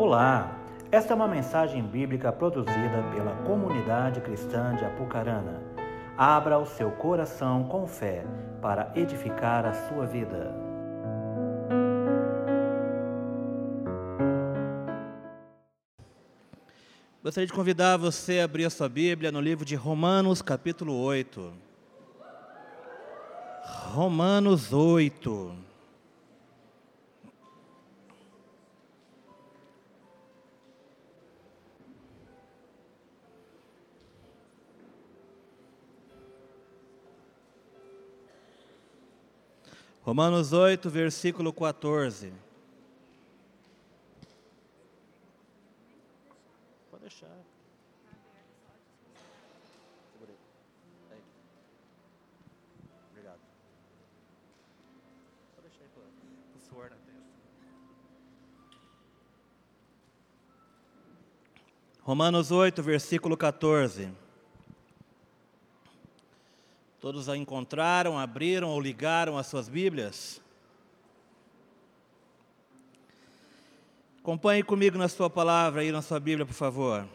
Olá, esta é uma mensagem bíblica produzida pela comunidade cristã de Apucarana. Abra o seu coração com fé para edificar a sua vida. Gostaria de convidar você a abrir a sua Bíblia no livro de Romanos, capítulo 8. Romanos 8. Romanos 8, versículo 14. Pode deixar. Obrigado. Pode deixar aí, o suor na testa. Romanos 8, versículo 14. Todos a encontraram, abriram ou ligaram as suas Bíblias? Acompanhe comigo na sua palavra aí na sua Bíblia, por favor.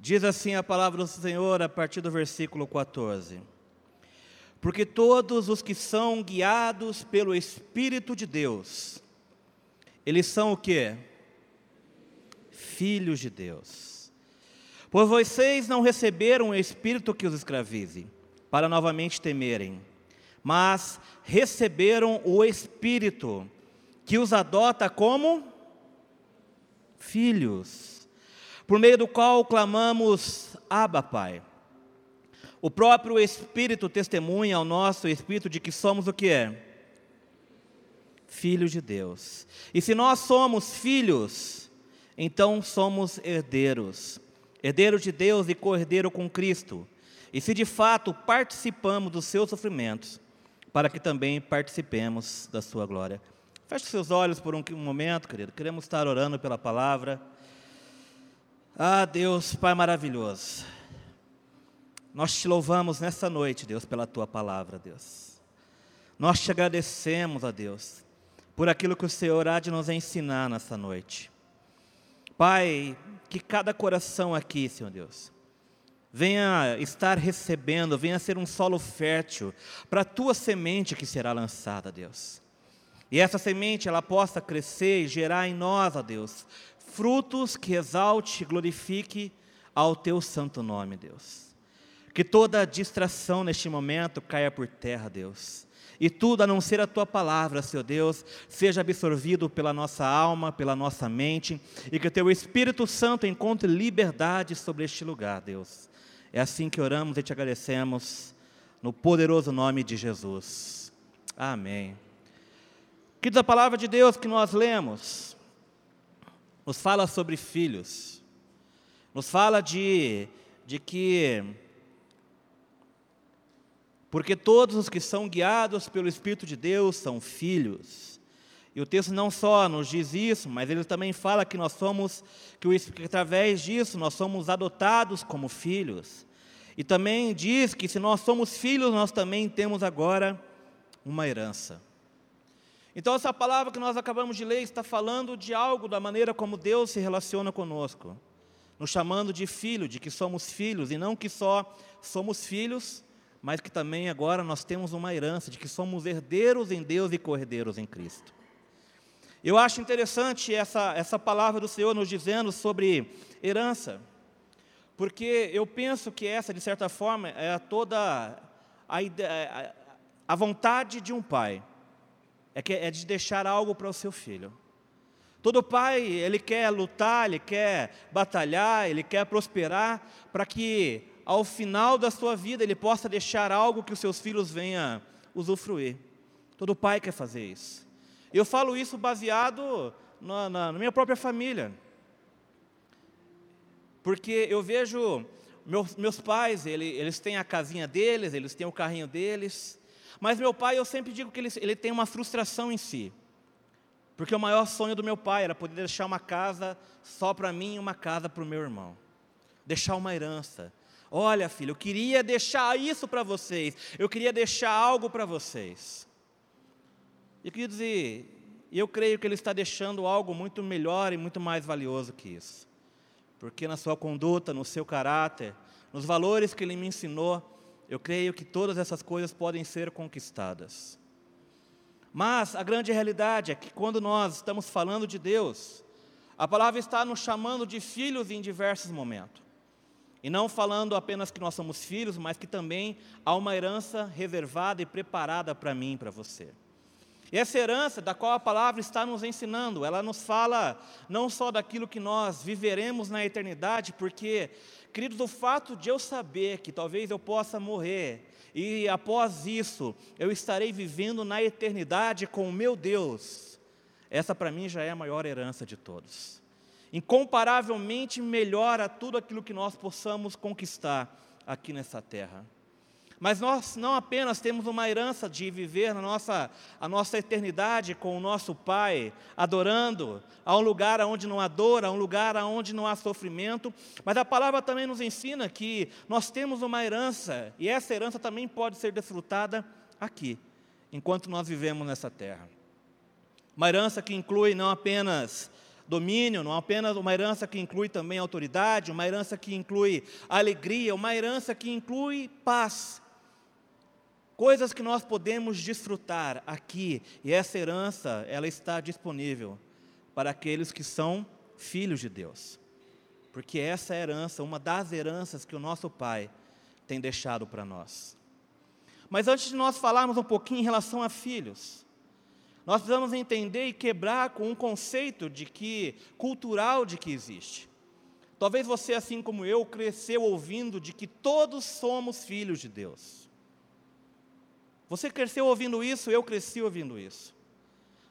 Diz assim a palavra do Senhor a partir do versículo 14. Porque todos os que são guiados pelo Espírito de Deus, eles são o que? Filhos de Deus. Pois vocês não receberam o Espírito que os escravize, para novamente temerem, mas receberam o Espírito, que os adota como filhos, por meio do qual clamamos Abba, Pai. O próprio Espírito testemunha ao nosso Espírito de que somos o que é? Filhos de Deus. E se nós somos filhos, então somos herdeiros. Herdeiro de Deus e co-herdeiro com Cristo e se de fato participamos dos seus sofrimentos, para que também participemos da sua glória. Feche seus olhos por um momento, querido. Queremos estar orando pela palavra. Ah, Deus, Pai maravilhoso. Nós te louvamos nessa noite, Deus, pela tua palavra, Deus. Nós te agradecemos, a Deus, por aquilo que o Senhor há de nos ensinar nessa noite. Pai, que cada coração aqui, Senhor Deus, venha estar recebendo, venha ser um solo fértil para a tua semente que será lançada, Deus. E essa semente ela possa crescer e gerar em nós, ó Deus, frutos que exalte e glorifique ao teu santo nome, Deus. Que toda distração neste momento caia por terra, Deus. E tudo a não ser a tua palavra, Senhor Deus, seja absorvido pela nossa alma, pela nossa mente, e que o teu Espírito Santo encontre liberdade sobre este lugar, Deus. É assim que oramos e te agradecemos, no poderoso nome de Jesus. Amém. Queridos, a palavra de Deus que nós lemos, nos fala sobre filhos, nos fala de, de que, porque todos os que são guiados pelo Espírito de Deus são filhos. E o texto não só nos diz isso, mas ele também fala que nós somos, que, através disso nós somos adotados como filhos. E também diz que se nós somos filhos, nós também temos agora uma herança. Então, essa palavra que nós acabamos de ler está falando de algo da maneira como Deus se relaciona conosco, nos chamando de filho, de que somos filhos, e não que só somos filhos, mas que também agora nós temos uma herança, de que somos herdeiros em Deus e co-herdeiros em Cristo. Eu acho interessante essa, essa palavra do Senhor nos dizendo sobre herança. Porque eu penso que essa, de certa forma, é toda a, ideia, a vontade de um pai. É, que, é de deixar algo para o seu filho. Todo pai, ele quer lutar, ele quer batalhar, ele quer prosperar, para que ao final da sua vida ele possa deixar algo que os seus filhos venham usufruir. Todo pai quer fazer isso. Eu falo isso baseado na, na, na minha própria família. Porque eu vejo meus, meus pais, ele, eles têm a casinha deles, eles têm o carrinho deles. Mas meu pai, eu sempre digo que ele, ele tem uma frustração em si. Porque o maior sonho do meu pai era poder deixar uma casa só para mim e uma casa para o meu irmão. Deixar uma herança. Olha, filho, eu queria deixar isso para vocês. Eu queria deixar algo para vocês. E queridos, e, E eu creio que Ele está deixando algo muito melhor e muito mais valioso que isso. Porque na sua conduta, no seu caráter, nos valores que Ele me ensinou, eu creio que todas essas coisas podem ser conquistadas. Mas a grande realidade é que quando nós estamos falando de Deus, a palavra está nos chamando de filhos em diversos momentos. E não falando apenas que nós somos filhos, mas que também há uma herança reservada e preparada para mim para você. E essa herança da qual a palavra está nos ensinando, ela nos fala não só daquilo que nós viveremos na eternidade, porque, queridos, o fato de eu saber que talvez eu possa morrer e após isso eu estarei vivendo na eternidade com o meu Deus, essa para mim já é a maior herança de todos. Incomparavelmente melhor a tudo aquilo que nós possamos conquistar aqui nessa terra. Mas nós não apenas temos uma herança de viver na nossa, a nossa eternidade com o nosso Pai, adorando, a um lugar onde não há dor, a um lugar onde não há sofrimento, mas a palavra também nos ensina que nós temos uma herança, e essa herança também pode ser desfrutada aqui, enquanto nós vivemos nessa terra. Uma herança que inclui não apenas domínio, não apenas uma herança que inclui também autoridade, uma herança que inclui alegria, uma herança que inclui paz, coisas que nós podemos desfrutar aqui, e essa herança, ela está disponível para aqueles que são filhos de Deus. Porque essa herança, uma das heranças que o nosso Pai tem deixado para nós. Mas antes de nós falarmos um pouquinho em relação a filhos, nós precisamos entender e quebrar com um conceito de que cultural de que existe. Talvez você, assim como eu, cresceu ouvindo de que todos somos filhos de Deus. Você cresceu ouvindo isso, eu cresci ouvindo isso.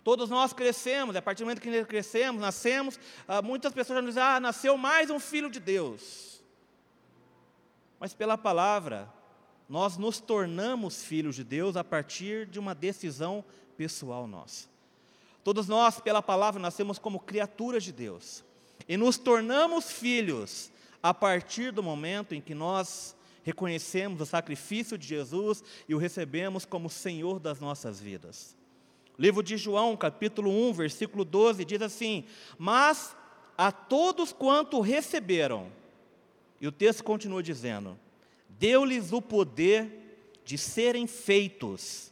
Todos nós crescemos, a partir do momento que crescemos, nascemos, ah, muitas pessoas já nos dizem, ah, nasceu mais um filho de Deus. Mas pela palavra, nós nos tornamos filhos de Deus a partir de uma decisão pessoal nossa. Todos nós, pela palavra, nascemos como criaturas de Deus. E nos tornamos filhos a partir do momento em que nós reconhecemos o sacrifício de Jesus e o recebemos como Senhor das nossas vidas. livro de João, capítulo 1, versículo 12, diz assim: Mas a todos quanto receberam, e o texto continua dizendo: Deu-lhes o poder de serem feitos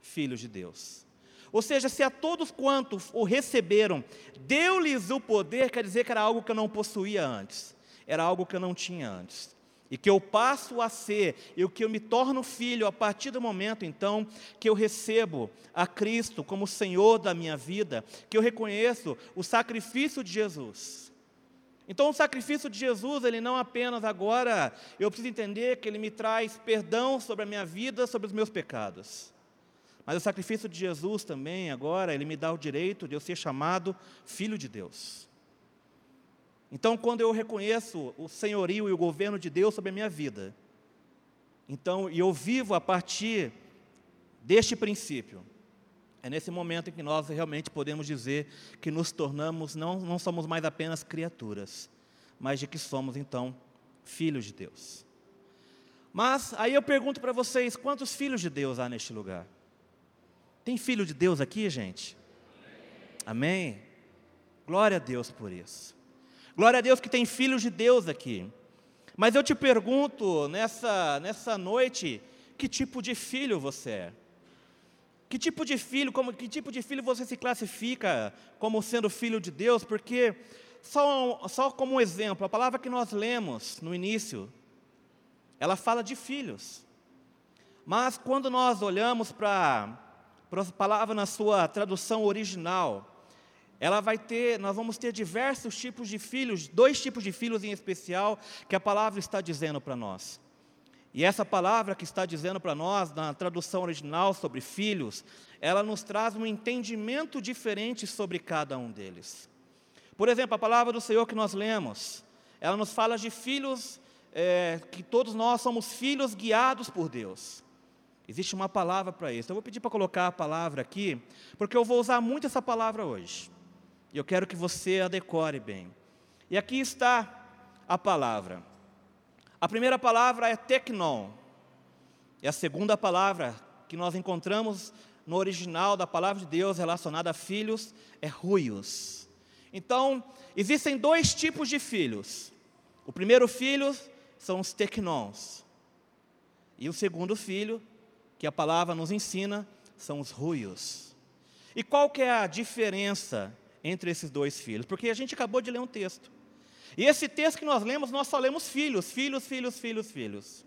filhos de Deus. Ou seja, se a todos quantos o receberam, deu-lhes o poder, quer dizer que era algo que eu não possuía antes, era algo que eu não tinha antes e que eu passo a ser, e o que eu me torno filho a partir do momento então que eu recebo a Cristo como Senhor da minha vida, que eu reconheço o sacrifício de Jesus. Então, o sacrifício de Jesus, ele não apenas agora, eu preciso entender que ele me traz perdão sobre a minha vida, sobre os meus pecados. Mas o sacrifício de Jesus também, agora, ele me dá o direito de eu ser chamado filho de Deus. Então, quando eu reconheço o senhorio e o governo de Deus sobre a minha vida, então, e eu vivo a partir deste princípio, é nesse momento em que nós realmente podemos dizer que nos tornamos, não, não somos mais apenas criaturas, mas de que somos, então, filhos de Deus. Mas aí eu pergunto para vocês: quantos filhos de Deus há neste lugar? Tem filho de Deus aqui, gente? Amém? Glória a Deus por isso. Glória a Deus que tem filhos de Deus aqui. Mas eu te pergunto nessa, nessa noite, que tipo de filho você é? Que tipo de filho, como, que tipo de filho você se classifica como sendo filho de Deus? Porque, só, só como um exemplo, a palavra que nós lemos no início, ela fala de filhos. Mas quando nós olhamos para a palavra na sua tradução original, ela vai ter, nós vamos ter diversos tipos de filhos, dois tipos de filhos em especial que a palavra está dizendo para nós. E essa palavra que está dizendo para nós, na tradução original sobre filhos, ela nos traz um entendimento diferente sobre cada um deles. Por exemplo, a palavra do Senhor que nós lemos, ela nos fala de filhos, é, que todos nós somos filhos guiados por Deus. Existe uma palavra para isso. Eu vou pedir para colocar a palavra aqui, porque eu vou usar muito essa palavra hoje. E eu quero que você a decore bem. E aqui está a palavra. A primeira palavra é tecnon. E a segunda palavra que nós encontramos no original da palavra de Deus relacionada a filhos é ruios. Então, existem dois tipos de filhos. O primeiro filho são os tecnons. E o segundo filho, que a palavra nos ensina, são os ruios. E qual que é a diferença entre esses dois filhos? Porque a gente acabou de ler um texto. E esse texto que nós lemos, nós só lemos filhos, filhos, filhos, filhos, filhos.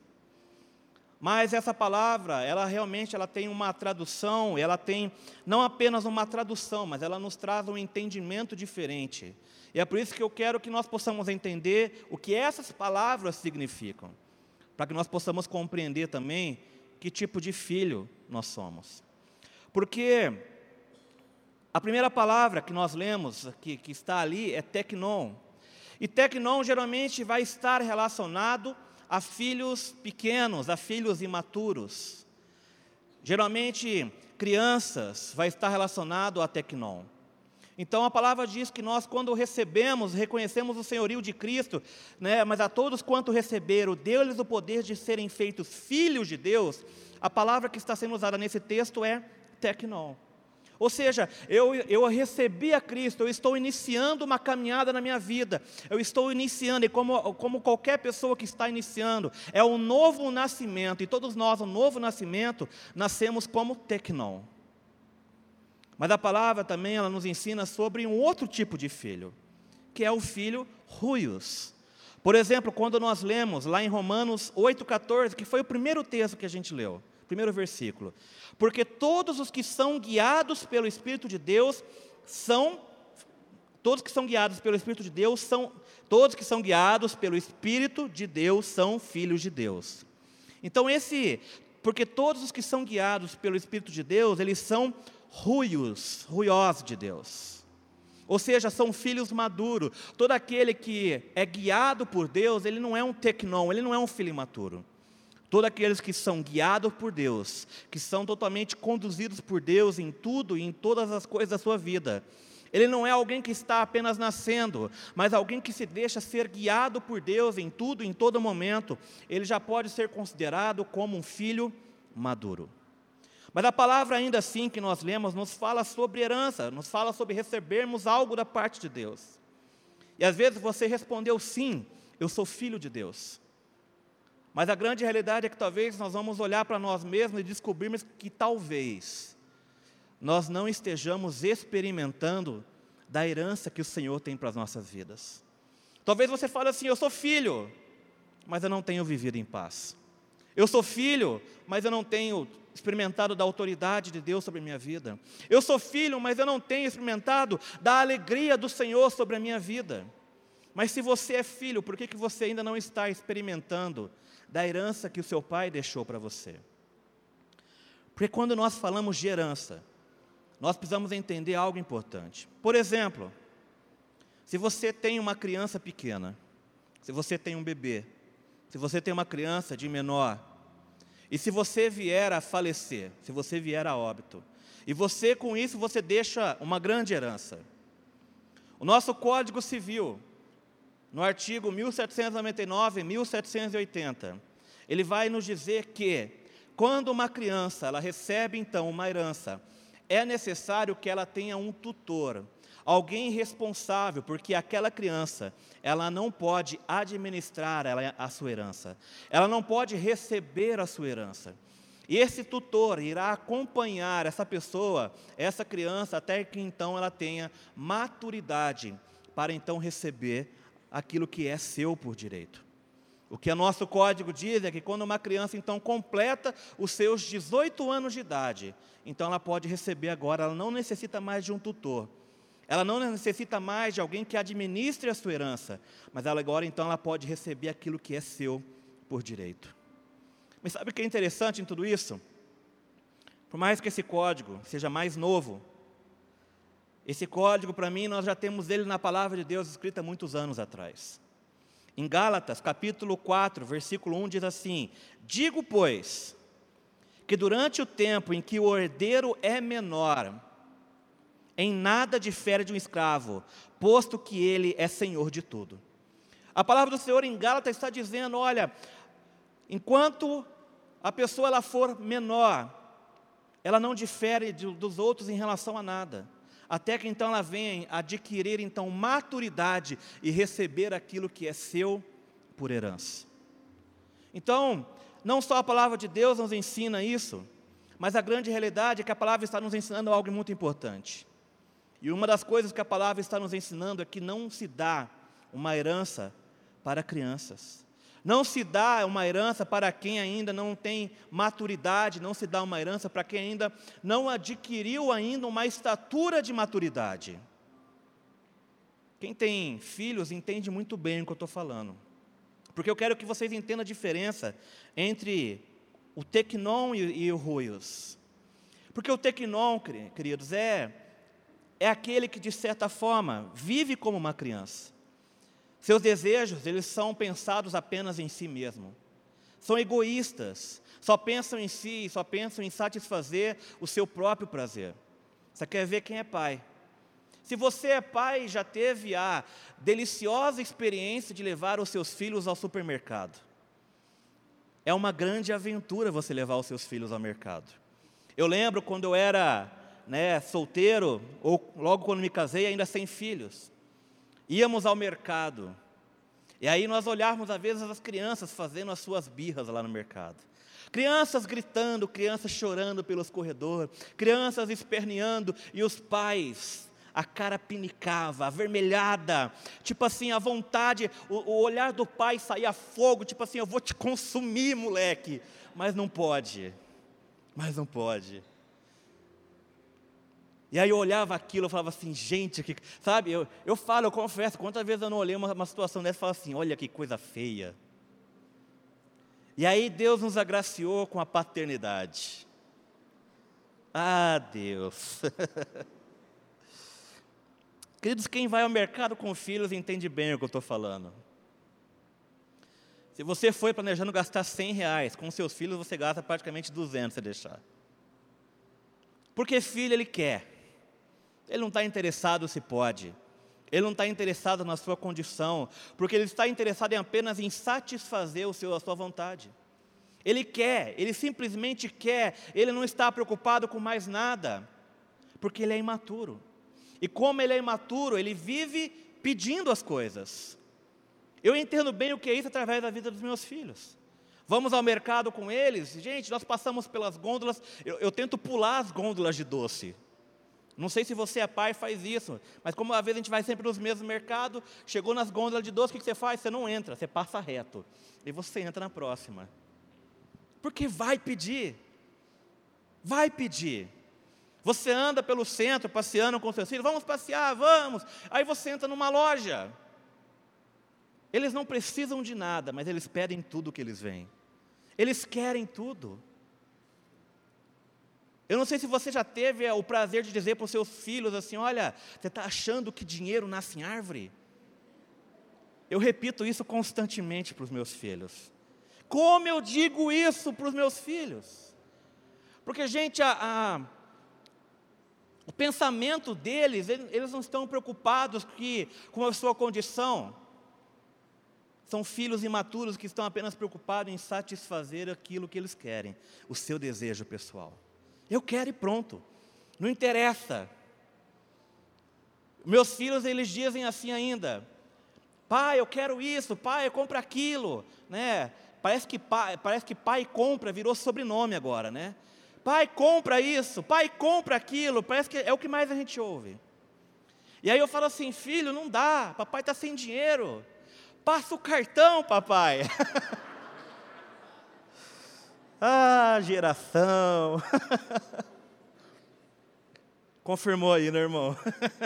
Mas essa palavra, ela realmente ela tem uma tradução, ela tem não apenas uma tradução, mas ela nos traz um entendimento diferente. E é por isso que eu quero que nós possamos entender o que essas palavras significam, para que nós possamos compreender também que tipo de filho nós somos. Porque a primeira palavra que nós lemos, que, que está ali, é tecnon. E tecnon geralmente vai estar relacionado a filhos pequenos, a filhos imaturos. Geralmente, crianças vai estar relacionado a tecnon. Então a palavra diz que nós, quando recebemos, reconhecemos o senhorio de Cristo, né, mas a todos quanto receberam, deu-lhes o poder de serem feitos filhos de Deus, a palavra que está sendo usada nesse texto é tecnon. Ou seja, eu, eu recebi a Cristo, eu estou iniciando uma caminhada na minha vida, eu estou iniciando, e como, como qualquer pessoa que está iniciando, é um novo nascimento, e todos nós, um novo nascimento, nascemos como tecnon. Mas a palavra também ela nos ensina sobre um outro tipo de filho, que é o filho ruios. Por exemplo, quando nós lemos lá em Romanos 8,14, que foi o primeiro texto que a gente leu, primeiro versículo. Porque todos os que são guiados pelo Espírito de Deus são todos que são guiados pelo Espírito de Deus são todos que são guiados pelo Espírito de Deus são filhos de Deus. Então esse, porque todos os que são guiados pelo Espírito de Deus, eles são ruios, ruiosos de Deus. Ou seja, são filhos maduros. Todo aquele que é guiado por Deus, ele não é um tecnon, ele não é um filho imaturo. Todos aqueles que são guiados por Deus, que são totalmente conduzidos por Deus em tudo e em todas as coisas da sua vida. Ele não é alguém que está apenas nascendo, mas alguém que se deixa ser guiado por Deus em tudo, em todo momento. Ele já pode ser considerado como um filho maduro. Mas a palavra, ainda assim, que nós lemos, nos fala sobre herança, nos fala sobre recebermos algo da parte de Deus. E às vezes você respondeu sim, eu sou filho de Deus. Mas a grande realidade é que talvez nós vamos olhar para nós mesmos e descobrirmos que talvez nós não estejamos experimentando da herança que o Senhor tem para as nossas vidas. Talvez você fale assim: Eu sou filho, mas eu não tenho vivido em paz. Eu sou filho, mas eu não tenho experimentado da autoridade de Deus sobre a minha vida. Eu sou filho, mas eu não tenho experimentado da alegria do Senhor sobre a minha vida. Mas se você é filho, por que, que você ainda não está experimentando da herança que o seu pai deixou para você. Porque quando nós falamos de herança, nós precisamos entender algo importante. Por exemplo, se você tem uma criança pequena, se você tem um bebê, se você tem uma criança de menor, e se você vier a falecer, se você vier a óbito, e você com isso você deixa uma grande herança. O nosso Código Civil no artigo 1799 e 1780, ele vai nos dizer que quando uma criança ela recebe então uma herança, é necessário que ela tenha um tutor, alguém responsável, porque aquela criança, ela não pode administrar a sua herança, ela não pode receber a sua herança. E esse tutor irá acompanhar essa pessoa, essa criança, até que então ela tenha maturidade para então receber aquilo que é seu por direito. O que o nosso código diz é que quando uma criança então completa os seus 18 anos de idade, então ela pode receber agora, ela não necessita mais de um tutor. Ela não necessita mais de alguém que administre a sua herança, mas ela agora então ela pode receber aquilo que é seu por direito. Mas sabe o que é interessante em tudo isso? Por mais que esse código seja mais novo, esse código, para mim, nós já temos ele na palavra de Deus escrita muitos anos atrás. Em Gálatas, capítulo 4, versículo 1 diz assim: Digo, pois, que durante o tempo em que o herdeiro é menor, em nada difere de um escravo, posto que ele é senhor de tudo. A palavra do Senhor em Gálatas está dizendo: olha, enquanto a pessoa ela for menor, ela não difere de, dos outros em relação a nada. Até que então ela venha adquirir então maturidade e receber aquilo que é seu por herança. Então, não só a palavra de Deus nos ensina isso, mas a grande realidade é que a palavra está nos ensinando algo muito importante. E uma das coisas que a palavra está nos ensinando é que não se dá uma herança para crianças. Não se dá uma herança para quem ainda não tem maturidade, não se dá uma herança para quem ainda não adquiriu ainda uma estatura de maturidade. Quem tem filhos entende muito bem o que eu estou falando. Porque eu quero que vocês entendam a diferença entre o tecnon e, e o ruios. Porque o tecnon, queridos, é, é aquele que, de certa forma, vive como uma criança. Seus desejos, eles são pensados apenas em si mesmo. São egoístas, só pensam em si, só pensam em satisfazer o seu próprio prazer. Você quer ver quem é pai? Se você é pai, já teve a deliciosa experiência de levar os seus filhos ao supermercado. É uma grande aventura você levar os seus filhos ao mercado. Eu lembro quando eu era né, solteiro, ou logo quando me casei, ainda sem filhos íamos ao mercado, e aí nós olhávamos às vezes as crianças fazendo as suas birras lá no mercado. Crianças gritando, crianças chorando pelos corredores, crianças esperneando, e os pais, a cara pinicava, avermelhada, tipo assim, a vontade, o, o olhar do pai saía fogo, tipo assim, eu vou te consumir, moleque, mas não pode, mas não pode. E aí eu olhava aquilo, eu falava assim, gente, que, sabe, eu, eu falo, eu confesso, quantas vezes eu não olhei uma, uma situação dessa e falava assim, olha que coisa feia. E aí Deus nos agraciou com a paternidade. Ah, Deus. Queridos, quem vai ao mercado com filhos entende bem o que eu estou falando. Se você foi planejando gastar 100 reais, com seus filhos você gasta praticamente 200 se deixar. Porque filho ele quer. Ele não está interessado se pode. Ele não está interessado na sua condição, porque ele está interessado em apenas em satisfazer o seu, a sua vontade. Ele quer, ele simplesmente quer, ele não está preocupado com mais nada, porque ele é imaturo. E como ele é imaturo, ele vive pedindo as coisas. Eu entendo bem o que é isso através da vida dos meus filhos. Vamos ao mercado com eles, gente, nós passamos pelas gôndolas, eu, eu tento pular as gôndolas de doce. Não sei se você é pai e faz isso, mas como às vezes a gente vai sempre nos mesmos mercados, chegou nas gôndolas de doce, o que você faz? Você não entra, você passa reto. E você entra na próxima. Porque vai pedir. Vai pedir. Você anda pelo centro passeando com seus filhos, vamos passear, vamos. Aí você entra numa loja. Eles não precisam de nada, mas eles pedem tudo que eles veem. Eles querem tudo. Eu não sei se você já teve o prazer de dizer para os seus filhos assim: olha, você está achando que dinheiro nasce em árvore? Eu repito isso constantemente para os meus filhos. Como eu digo isso para os meus filhos? Porque, gente, a, a, o pensamento deles, eles não estão preocupados que, com a sua condição. São filhos imaturos que estão apenas preocupados em satisfazer aquilo que eles querem, o seu desejo pessoal. Eu quero e pronto. Não interessa. Meus filhos, eles dizem assim ainda: Pai, eu quero isso, pai, eu compro aquilo, né? Parece que pai, parece que pai compra virou sobrenome agora, né? Pai, compra isso, pai, compra aquilo, parece que é o que mais a gente ouve. E aí eu falo assim, filho, não dá, papai está sem dinheiro. Passa o cartão, papai. Ah, geração. Confirmou aí, né, irmão?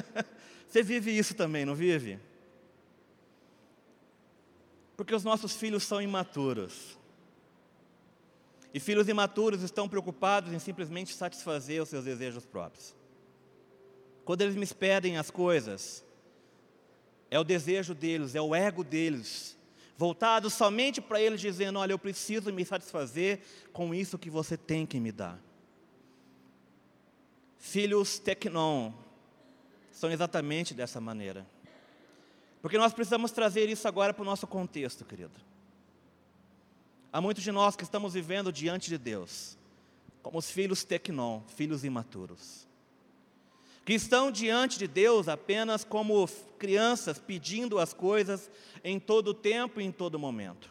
Você vive isso também, não vive? Porque os nossos filhos são imaturos. E filhos imaturos estão preocupados em simplesmente satisfazer os seus desejos próprios. Quando eles me pedem as coisas, é o desejo deles, é o ego deles voltado somente para ele, dizendo: Olha, eu preciso me satisfazer com isso que você tem que me dar. Filhos tecnon são exatamente dessa maneira. Porque nós precisamos trazer isso agora para o nosso contexto, querido. Há muitos de nós que estamos vivendo diante de Deus, como os filhos tecnon, filhos imaturos, que estão diante de Deus apenas como crianças pedindo as coisas em todo tempo e em todo momento.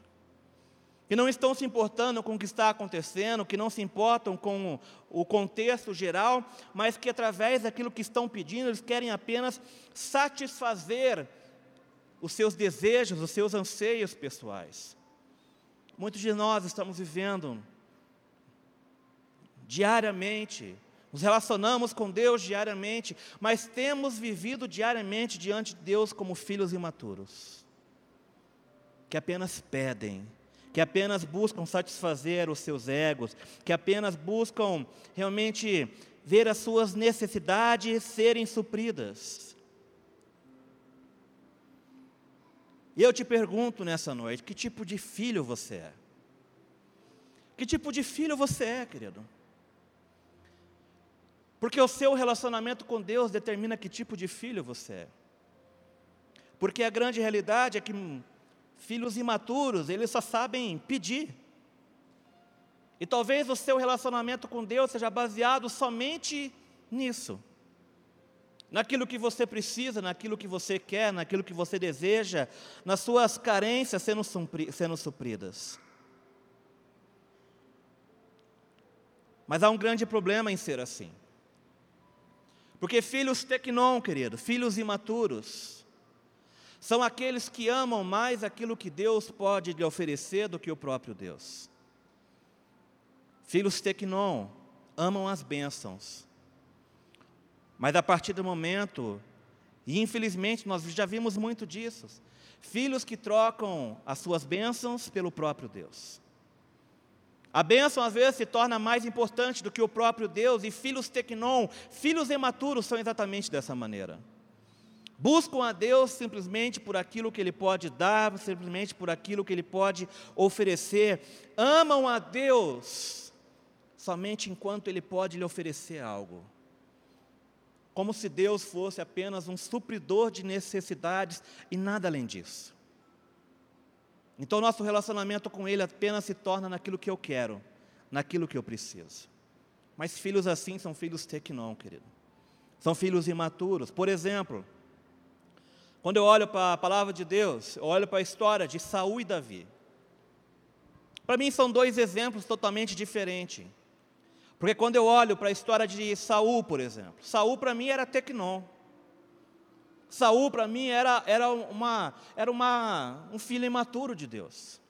Que não estão se importando com o que está acontecendo, que não se importam com o contexto geral, mas que através daquilo que estão pedindo, eles querem apenas satisfazer os seus desejos, os seus anseios pessoais. Muitos de nós estamos vivendo diariamente, nos relacionamos com Deus diariamente, mas temos vivido diariamente diante de Deus como filhos imaturos, que apenas pedem, que apenas buscam satisfazer os seus egos, que apenas buscam realmente ver as suas necessidades serem supridas. E eu te pergunto nessa noite: que tipo de filho você é? Que tipo de filho você é, querido? Porque o seu relacionamento com Deus determina que tipo de filho você é. Porque a grande realidade é que filhos imaturos, eles só sabem pedir. E talvez o seu relacionamento com Deus seja baseado somente nisso. Naquilo que você precisa, naquilo que você quer, naquilo que você deseja, nas suas carências sendo, sendo supridas. Mas há um grande problema em ser assim. Porque filhos tecnon, querido, filhos imaturos, são aqueles que amam mais aquilo que Deus pode lhe oferecer do que o próprio Deus. Filhos tecnon amam as bênçãos, mas a partir do momento, e infelizmente nós já vimos muito disso, filhos que trocam as suas bênçãos pelo próprio Deus. A bênção às vezes se torna mais importante do que o próprio Deus, e filhos tecnon, filhos imaturos são exatamente dessa maneira. Buscam a Deus simplesmente por aquilo que Ele pode dar, simplesmente por aquilo que Ele pode oferecer. Amam a Deus somente enquanto Ele pode lhe oferecer algo. Como se Deus fosse apenas um supridor de necessidades e nada além disso. Então, nosso relacionamento com Ele apenas se torna naquilo que eu quero, naquilo que eu preciso. Mas filhos assim são filhos tecnon, querido. São filhos imaturos. Por exemplo, quando eu olho para a palavra de Deus, eu olho para a história de Saul e Davi. Para mim são dois exemplos totalmente diferentes. Porque quando eu olho para a história de Saul, por exemplo, Saul para mim era tecnon. Saul para mim era, era, uma, era uma, um filho imaturo de Deus.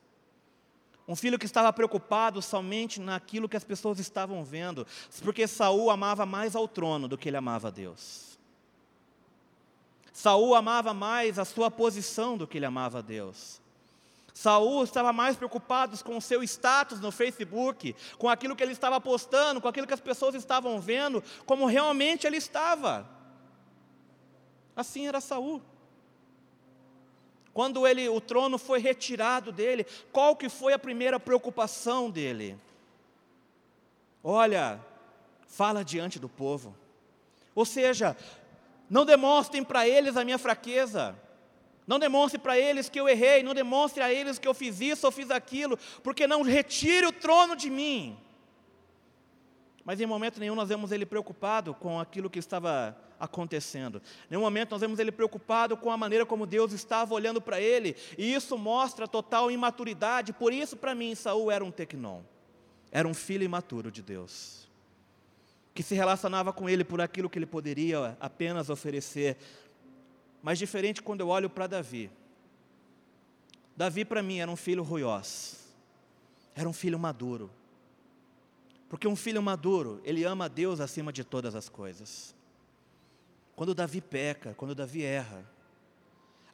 Um filho que estava preocupado somente naquilo que as pessoas estavam vendo, porque Saul amava mais ao trono do que ele amava a Deus. Saul amava mais a sua posição do que ele amava a Deus. Saul estava mais preocupado com o seu status no Facebook, com aquilo que ele estava postando, com aquilo que as pessoas estavam vendo, como realmente ele estava. Assim era Saul. Quando ele, o trono foi retirado dele, qual que foi a primeira preocupação dele? Olha, fala diante do povo. Ou seja, não demonstrem para eles a minha fraqueza. Não demonstre para eles que eu errei, não demonstre a eles que eu fiz isso ou fiz aquilo, porque não retire o trono de mim. Mas em momento nenhum nós vemos ele preocupado com aquilo que estava acontecendo. Em nenhum momento nós vemos ele preocupado com a maneira como Deus estava olhando para ele, e isso mostra total imaturidade. Por isso, para mim, Saul era um tecnon, era um filho imaturo de Deus, que se relacionava com ele por aquilo que ele poderia apenas oferecer. Mas diferente quando eu olho para Davi. Davi, para mim, era um filho ruiós, era um filho maduro porque um filho maduro, ele ama a Deus acima de todas as coisas. Quando Davi peca, quando Davi erra,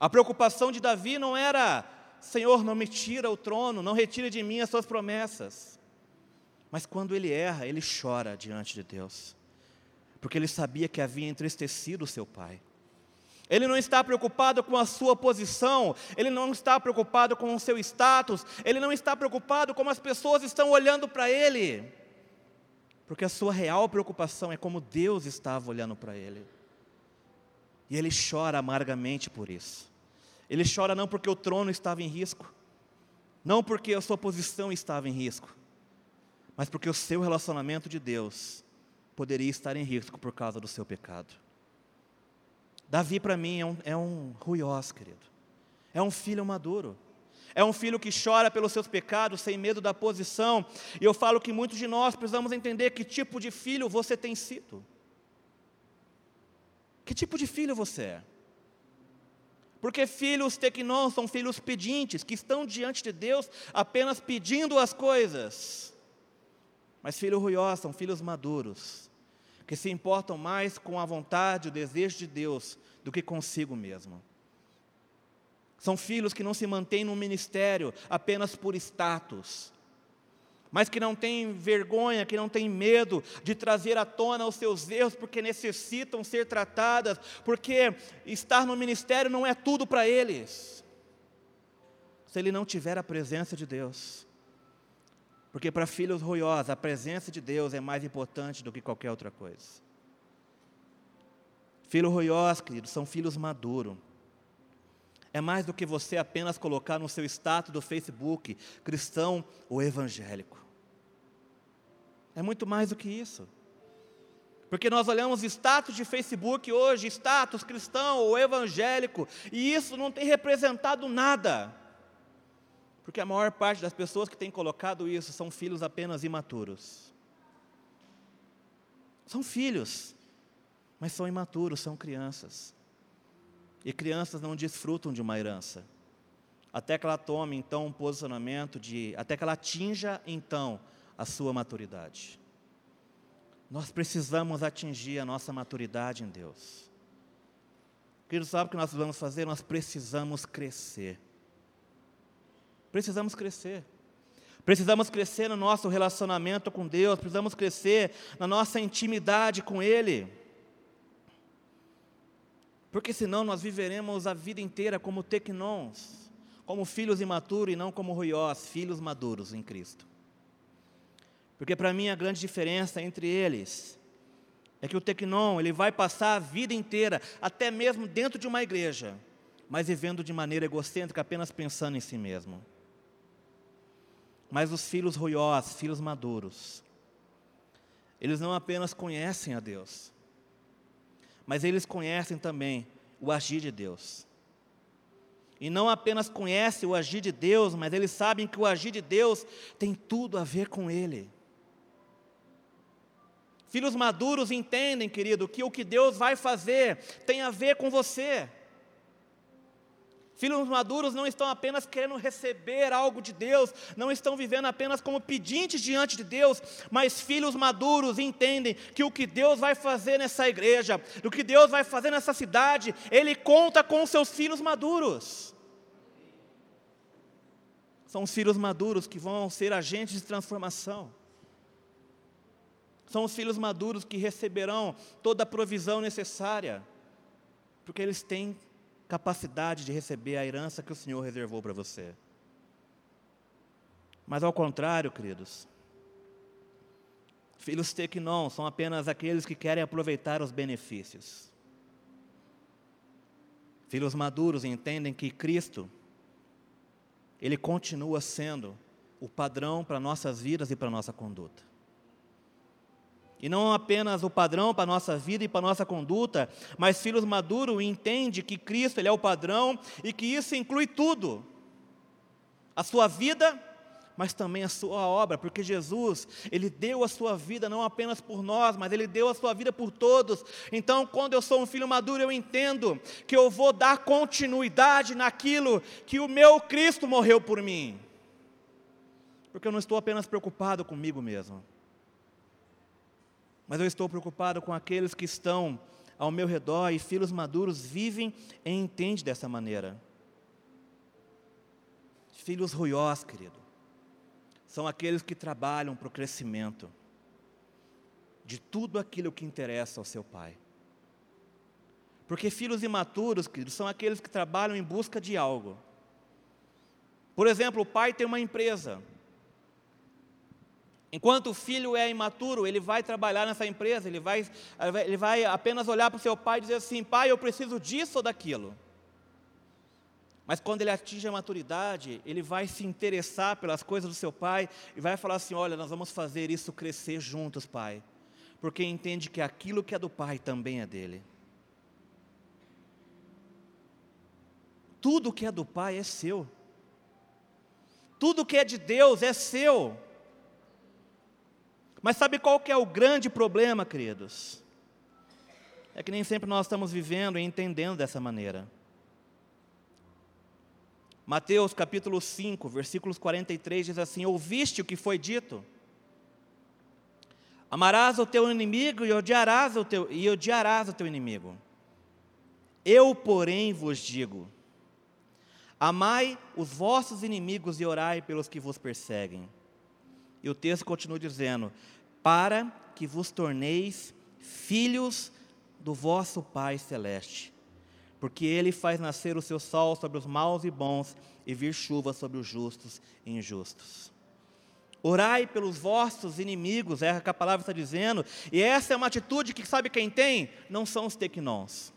a preocupação de Davi não era, Senhor, não me tira o trono, não retire de mim as suas promessas. Mas quando ele erra, ele chora diante de Deus, porque ele sabia que havia entristecido o seu pai. Ele não está preocupado com a sua posição, ele não está preocupado com o seu status, ele não está preocupado como as pessoas estão olhando para ele porque a sua real preocupação é como Deus estava olhando para ele. E ele chora amargamente por isso. Ele chora não porque o trono estava em risco, não porque a sua posição estava em risco, mas porque o seu relacionamento de Deus poderia estar em risco por causa do seu pecado. Davi, para mim, é um, é um ruiós, querido. É um filho maduro. É um filho que chora pelos seus pecados, sem medo da posição. E eu falo que muitos de nós precisamos entender que tipo de filho você tem sido. Que tipo de filho você é? Porque filhos tequinons são filhos pedintes, que estão diante de Deus apenas pedindo as coisas. Mas filhos ruiós são filhos maduros, que se importam mais com a vontade, o desejo de Deus, do que consigo mesmo. São filhos que não se mantêm no ministério apenas por status, mas que não têm vergonha, que não têm medo de trazer à tona os seus erros, porque necessitam ser tratadas, porque estar no ministério não é tudo para eles, se ele não tiver a presença de Deus. Porque para filhos ruiosos, a presença de Deus é mais importante do que qualquer outra coisa. Filhos ruiosos, queridos, são filhos maduros. É mais do que você apenas colocar no seu status do Facebook, cristão ou evangélico. É muito mais do que isso. Porque nós olhamos status de Facebook hoje, status cristão ou evangélico, e isso não tem representado nada. Porque a maior parte das pessoas que têm colocado isso são filhos apenas imaturos. São filhos, mas são imaturos, são crianças. E crianças não desfrutam de uma herança. Até que ela tome então um posicionamento de, até que ela atinja então a sua maturidade. Nós precisamos atingir a nossa maturidade em Deus. Querido, sabe o que nós vamos fazer? Nós precisamos crescer. Precisamos crescer. Precisamos crescer no nosso relacionamento com Deus, precisamos crescer na nossa intimidade com Ele. Porque senão nós viveremos a vida inteira como tecnons, como filhos imaturos e não como ruiós, filhos maduros em Cristo. Porque para mim a grande diferença entre eles é que o tecnon, ele vai passar a vida inteira, até mesmo dentro de uma igreja, mas vivendo de maneira egocêntrica, apenas pensando em si mesmo. Mas os filhos ruiós, filhos maduros, eles não apenas conhecem a Deus, mas eles conhecem também o agir de Deus. E não apenas conhecem o agir de Deus, mas eles sabem que o agir de Deus tem tudo a ver com Ele. Filhos maduros entendem, querido, que o que Deus vai fazer tem a ver com você. Filhos maduros não estão apenas querendo receber algo de Deus, não estão vivendo apenas como pedintes diante de Deus, mas filhos maduros entendem que o que Deus vai fazer nessa igreja, o que Deus vai fazer nessa cidade, Ele conta com os seus filhos maduros. São os filhos maduros que vão ser agentes de transformação. São os filhos maduros que receberão toda a provisão necessária, porque eles têm capacidade de receber a herança que o Senhor reservou para você. Mas ao contrário, queridos, filhos tequinon são apenas aqueles que querem aproveitar os benefícios. Filhos maduros entendem que Cristo, Ele continua sendo o padrão para nossas vidas e para nossa conduta. E não apenas o padrão para a nossa vida e para a nossa conduta, mas filhos maduros entende que Cristo ele é o padrão e que isso inclui tudo. A sua vida, mas também a sua obra, porque Jesus, ele deu a sua vida não apenas por nós, mas ele deu a sua vida por todos. Então, quando eu sou um filho maduro, eu entendo que eu vou dar continuidade naquilo que o meu Cristo morreu por mim. Porque eu não estou apenas preocupado comigo mesmo mas eu estou preocupado com aqueles que estão ao meu redor e filhos maduros vivem e entendem dessa maneira. Filhos ruiós, querido, são aqueles que trabalham para o crescimento de tudo aquilo que interessa ao seu pai. Porque filhos imaturos, queridos, são aqueles que trabalham em busca de algo. Por exemplo, o pai tem uma empresa, Enquanto o filho é imaturo, ele vai trabalhar nessa empresa, ele vai, ele vai apenas olhar para o seu pai e dizer assim: pai, eu preciso disso ou daquilo. Mas quando ele atinge a maturidade, ele vai se interessar pelas coisas do seu pai e vai falar assim: Olha, nós vamos fazer isso crescer juntos, pai. Porque entende que aquilo que é do pai também é dele. Tudo que é do pai é seu. Tudo que é de Deus é seu. Mas sabe qual que é o grande problema, queridos? É que nem sempre nós estamos vivendo e entendendo dessa maneira. Mateus capítulo 5, versículos 43 diz assim: Ouviste o que foi dito? Amarás o teu inimigo e odiarás o teu, e odiarás o teu inimigo. Eu, porém, vos digo: Amai os vossos inimigos e orai pelos que vos perseguem. E o texto continua dizendo: Para que vos torneis filhos do vosso Pai celeste porque ele faz nascer o seu sol sobre os maus e bons e vir chuva sobre os justos e injustos. Orai pelos vossos inimigos, é o que a palavra está dizendo, e essa é uma atitude que sabe quem tem? Não são os tecnons.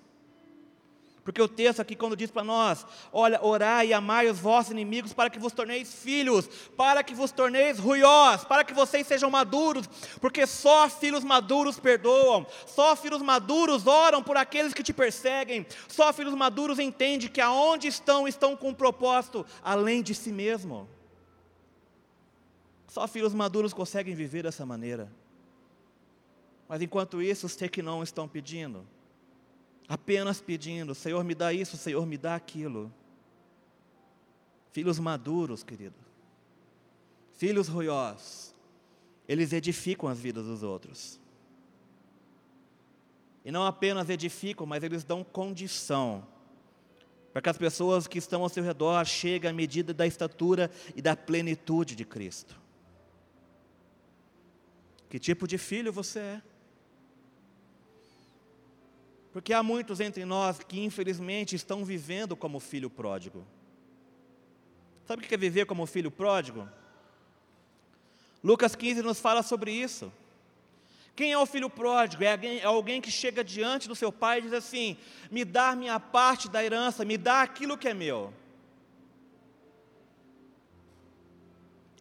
Porque o texto aqui, quando diz para nós: Olha, orai e amai os vossos inimigos para que vos torneis filhos, para que vos torneis ruiós, para que vocês sejam maduros, porque só filhos maduros perdoam, só filhos maduros oram por aqueles que te perseguem, só filhos maduros entendem que aonde estão, estão com um propósito além de si mesmo. Só filhos maduros conseguem viver dessa maneira. Mas enquanto isso, os que não estão pedindo apenas pedindo: Senhor, me dá isso, Senhor, me dá aquilo. Filhos maduros, querido, filhos ruiós, eles edificam as vidas dos outros. E não apenas edificam, mas eles dão condição para que as pessoas que estão ao seu redor cheguem à medida da estatura e da plenitude de Cristo. Que tipo de filho você é? Porque há muitos entre nós que, infelizmente, estão vivendo como filho pródigo. Sabe o que é viver como filho pródigo? Lucas 15 nos fala sobre isso. Quem é o filho pródigo? É alguém, é alguém, que chega diante do seu pai e diz assim: Me dá minha parte da herança, me dá aquilo que é meu.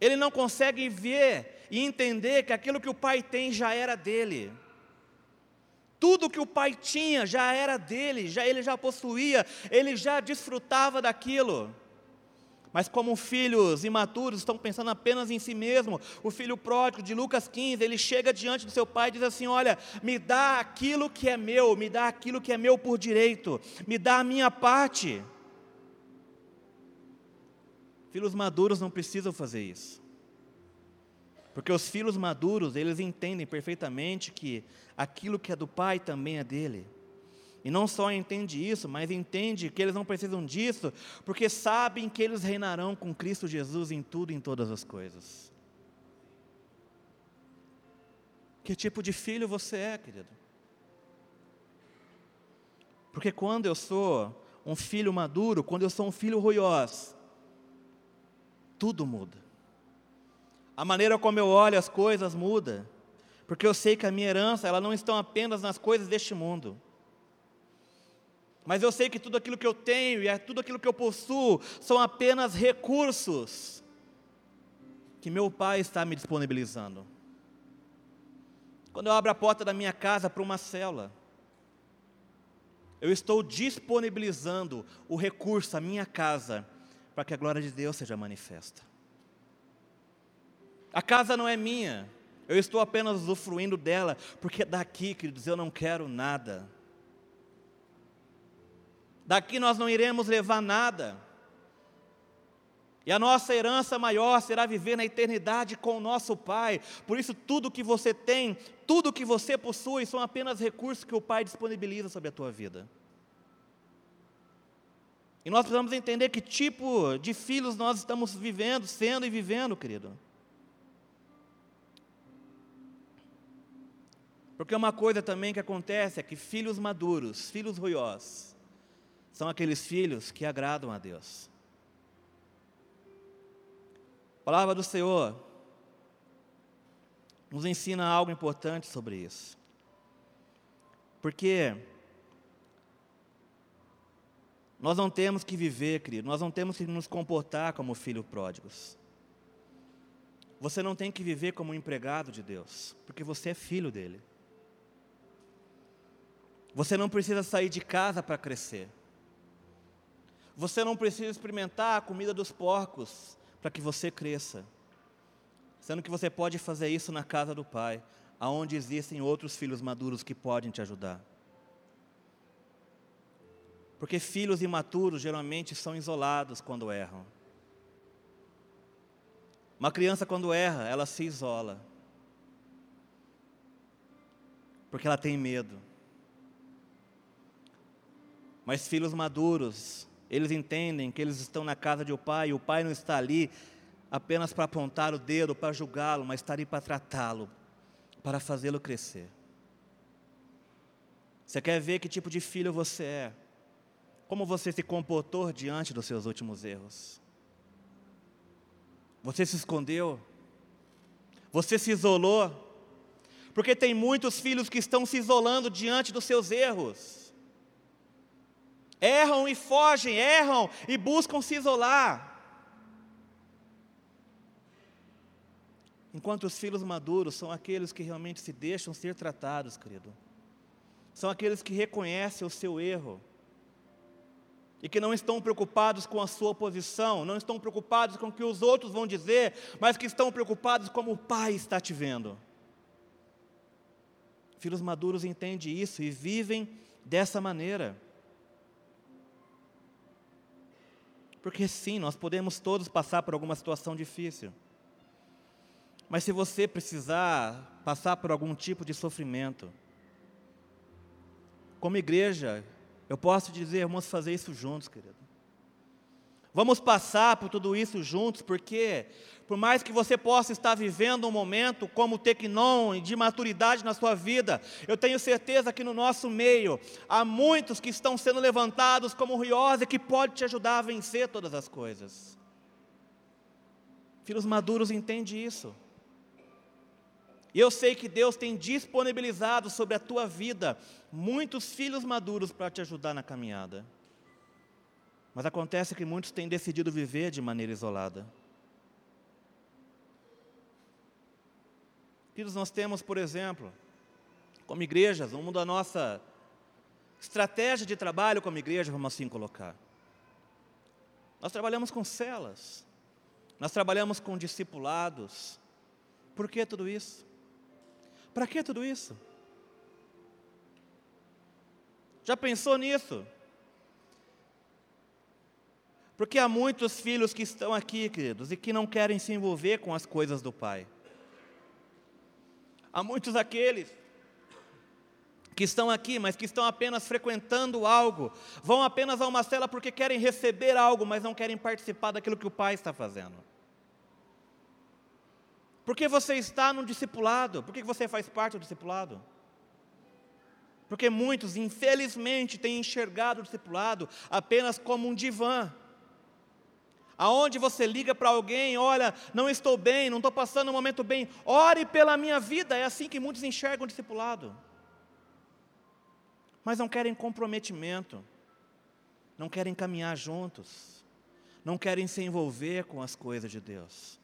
Ele não consegue ver e entender que aquilo que o pai tem já era dele. Tudo que o pai tinha já era dele, já ele já possuía, ele já desfrutava daquilo. Mas como filhos imaturos estão pensando apenas em si mesmo, o filho pródigo de Lucas 15, ele chega diante do seu pai e diz assim: "Olha, me dá aquilo que é meu, me dá aquilo que é meu por direito, me dá a minha parte". Filhos maduros não precisam fazer isso. Porque os filhos maduros, eles entendem perfeitamente que aquilo que é do pai também é dele. E não só entende isso, mas entende que eles não precisam disso, porque sabem que eles reinarão com Cristo Jesus em tudo e em todas as coisas. Que tipo de filho você é, querido? Porque quando eu sou um filho maduro, quando eu sou um filho ruiós, tudo muda. A maneira como eu olho as coisas muda, porque eu sei que a minha herança, ela não está apenas nas coisas deste mundo. Mas eu sei que tudo aquilo que eu tenho e é tudo aquilo que eu possuo são apenas recursos que meu pai está me disponibilizando. Quando eu abro a porta da minha casa para uma cela, eu estou disponibilizando o recurso, a minha casa, para que a glória de Deus seja manifesta. A casa não é minha, eu estou apenas usufruindo dela, porque daqui, queridos, eu não quero nada. Daqui nós não iremos levar nada. E a nossa herança maior será viver na eternidade com o nosso Pai. Por isso, tudo que você tem, tudo que você possui, são apenas recursos que o Pai disponibiliza sobre a tua vida. E nós precisamos entender que tipo de filhos nós estamos vivendo, sendo e vivendo, querido. Porque uma coisa também que acontece é que filhos maduros, filhos ruiós, são aqueles filhos que agradam a Deus. A palavra do Senhor nos ensina algo importante sobre isso. Porque Nós não temos que viver, querido, nós não temos que nos comportar como filhos pródigos. Você não tem que viver como um empregado de Deus, porque você é filho dele. Você não precisa sair de casa para crescer. Você não precisa experimentar a comida dos porcos para que você cresça. Sendo que você pode fazer isso na casa do Pai, aonde existem outros filhos maduros que podem te ajudar. Porque filhos imaturos geralmente são isolados quando erram. Uma criança, quando erra, ela se isola. Porque ela tem medo. Mas filhos maduros, eles entendem que eles estão na casa de o pai, e o pai não está ali apenas para apontar o dedo, para julgá-lo, mas está ali para tratá-lo, para fazê-lo crescer. Você quer ver que tipo de filho você é? Como você se comportou diante dos seus últimos erros? Você se escondeu? Você se isolou? Porque tem muitos filhos que estão se isolando diante dos seus erros. Erram e fogem, erram e buscam se isolar. Enquanto os filhos maduros são aqueles que realmente se deixam ser tratados, querido. São aqueles que reconhecem o seu erro e que não estão preocupados com a sua posição, não estão preocupados com o que os outros vão dizer, mas que estão preocupados como o Pai está te vendo. Filhos maduros entendem isso e vivem dessa maneira. Porque sim, nós podemos todos passar por alguma situação difícil. Mas se você precisar passar por algum tipo de sofrimento, como igreja, eu posso dizer, vamos fazer isso juntos, querido. Vamos passar por tudo isso juntos, porque por mais que você possa estar vivendo um momento como tecnon de maturidade na sua vida, eu tenho certeza que no nosso meio há muitos que estão sendo levantados como Riose que pode te ajudar a vencer todas as coisas. Filhos maduros entendem isso. E eu sei que Deus tem disponibilizado sobre a tua vida muitos filhos maduros para te ajudar na caminhada. Mas acontece que muitos têm decidido viver de maneira isolada. Filhos, nós temos, por exemplo, como igrejas, uma da nossa estratégia de trabalho como igreja, vamos assim colocar. Nós trabalhamos com celas, nós trabalhamos com discipulados. Por que tudo isso? Para que tudo isso? Já pensou nisso? Porque há muitos filhos que estão aqui, queridos, e que não querem se envolver com as coisas do Pai. Há muitos aqueles que estão aqui, mas que estão apenas frequentando algo, vão apenas a uma cela porque querem receber algo, mas não querem participar daquilo que o Pai está fazendo. Porque você está no discipulado? Por que você faz parte do discipulado? Porque muitos, infelizmente, têm enxergado o discipulado apenas como um divã. Aonde você liga para alguém, olha, não estou bem, não estou passando um momento bem, ore pela minha vida. É assim que muitos enxergam o discipulado. Mas não querem comprometimento, não querem caminhar juntos, não querem se envolver com as coisas de Deus.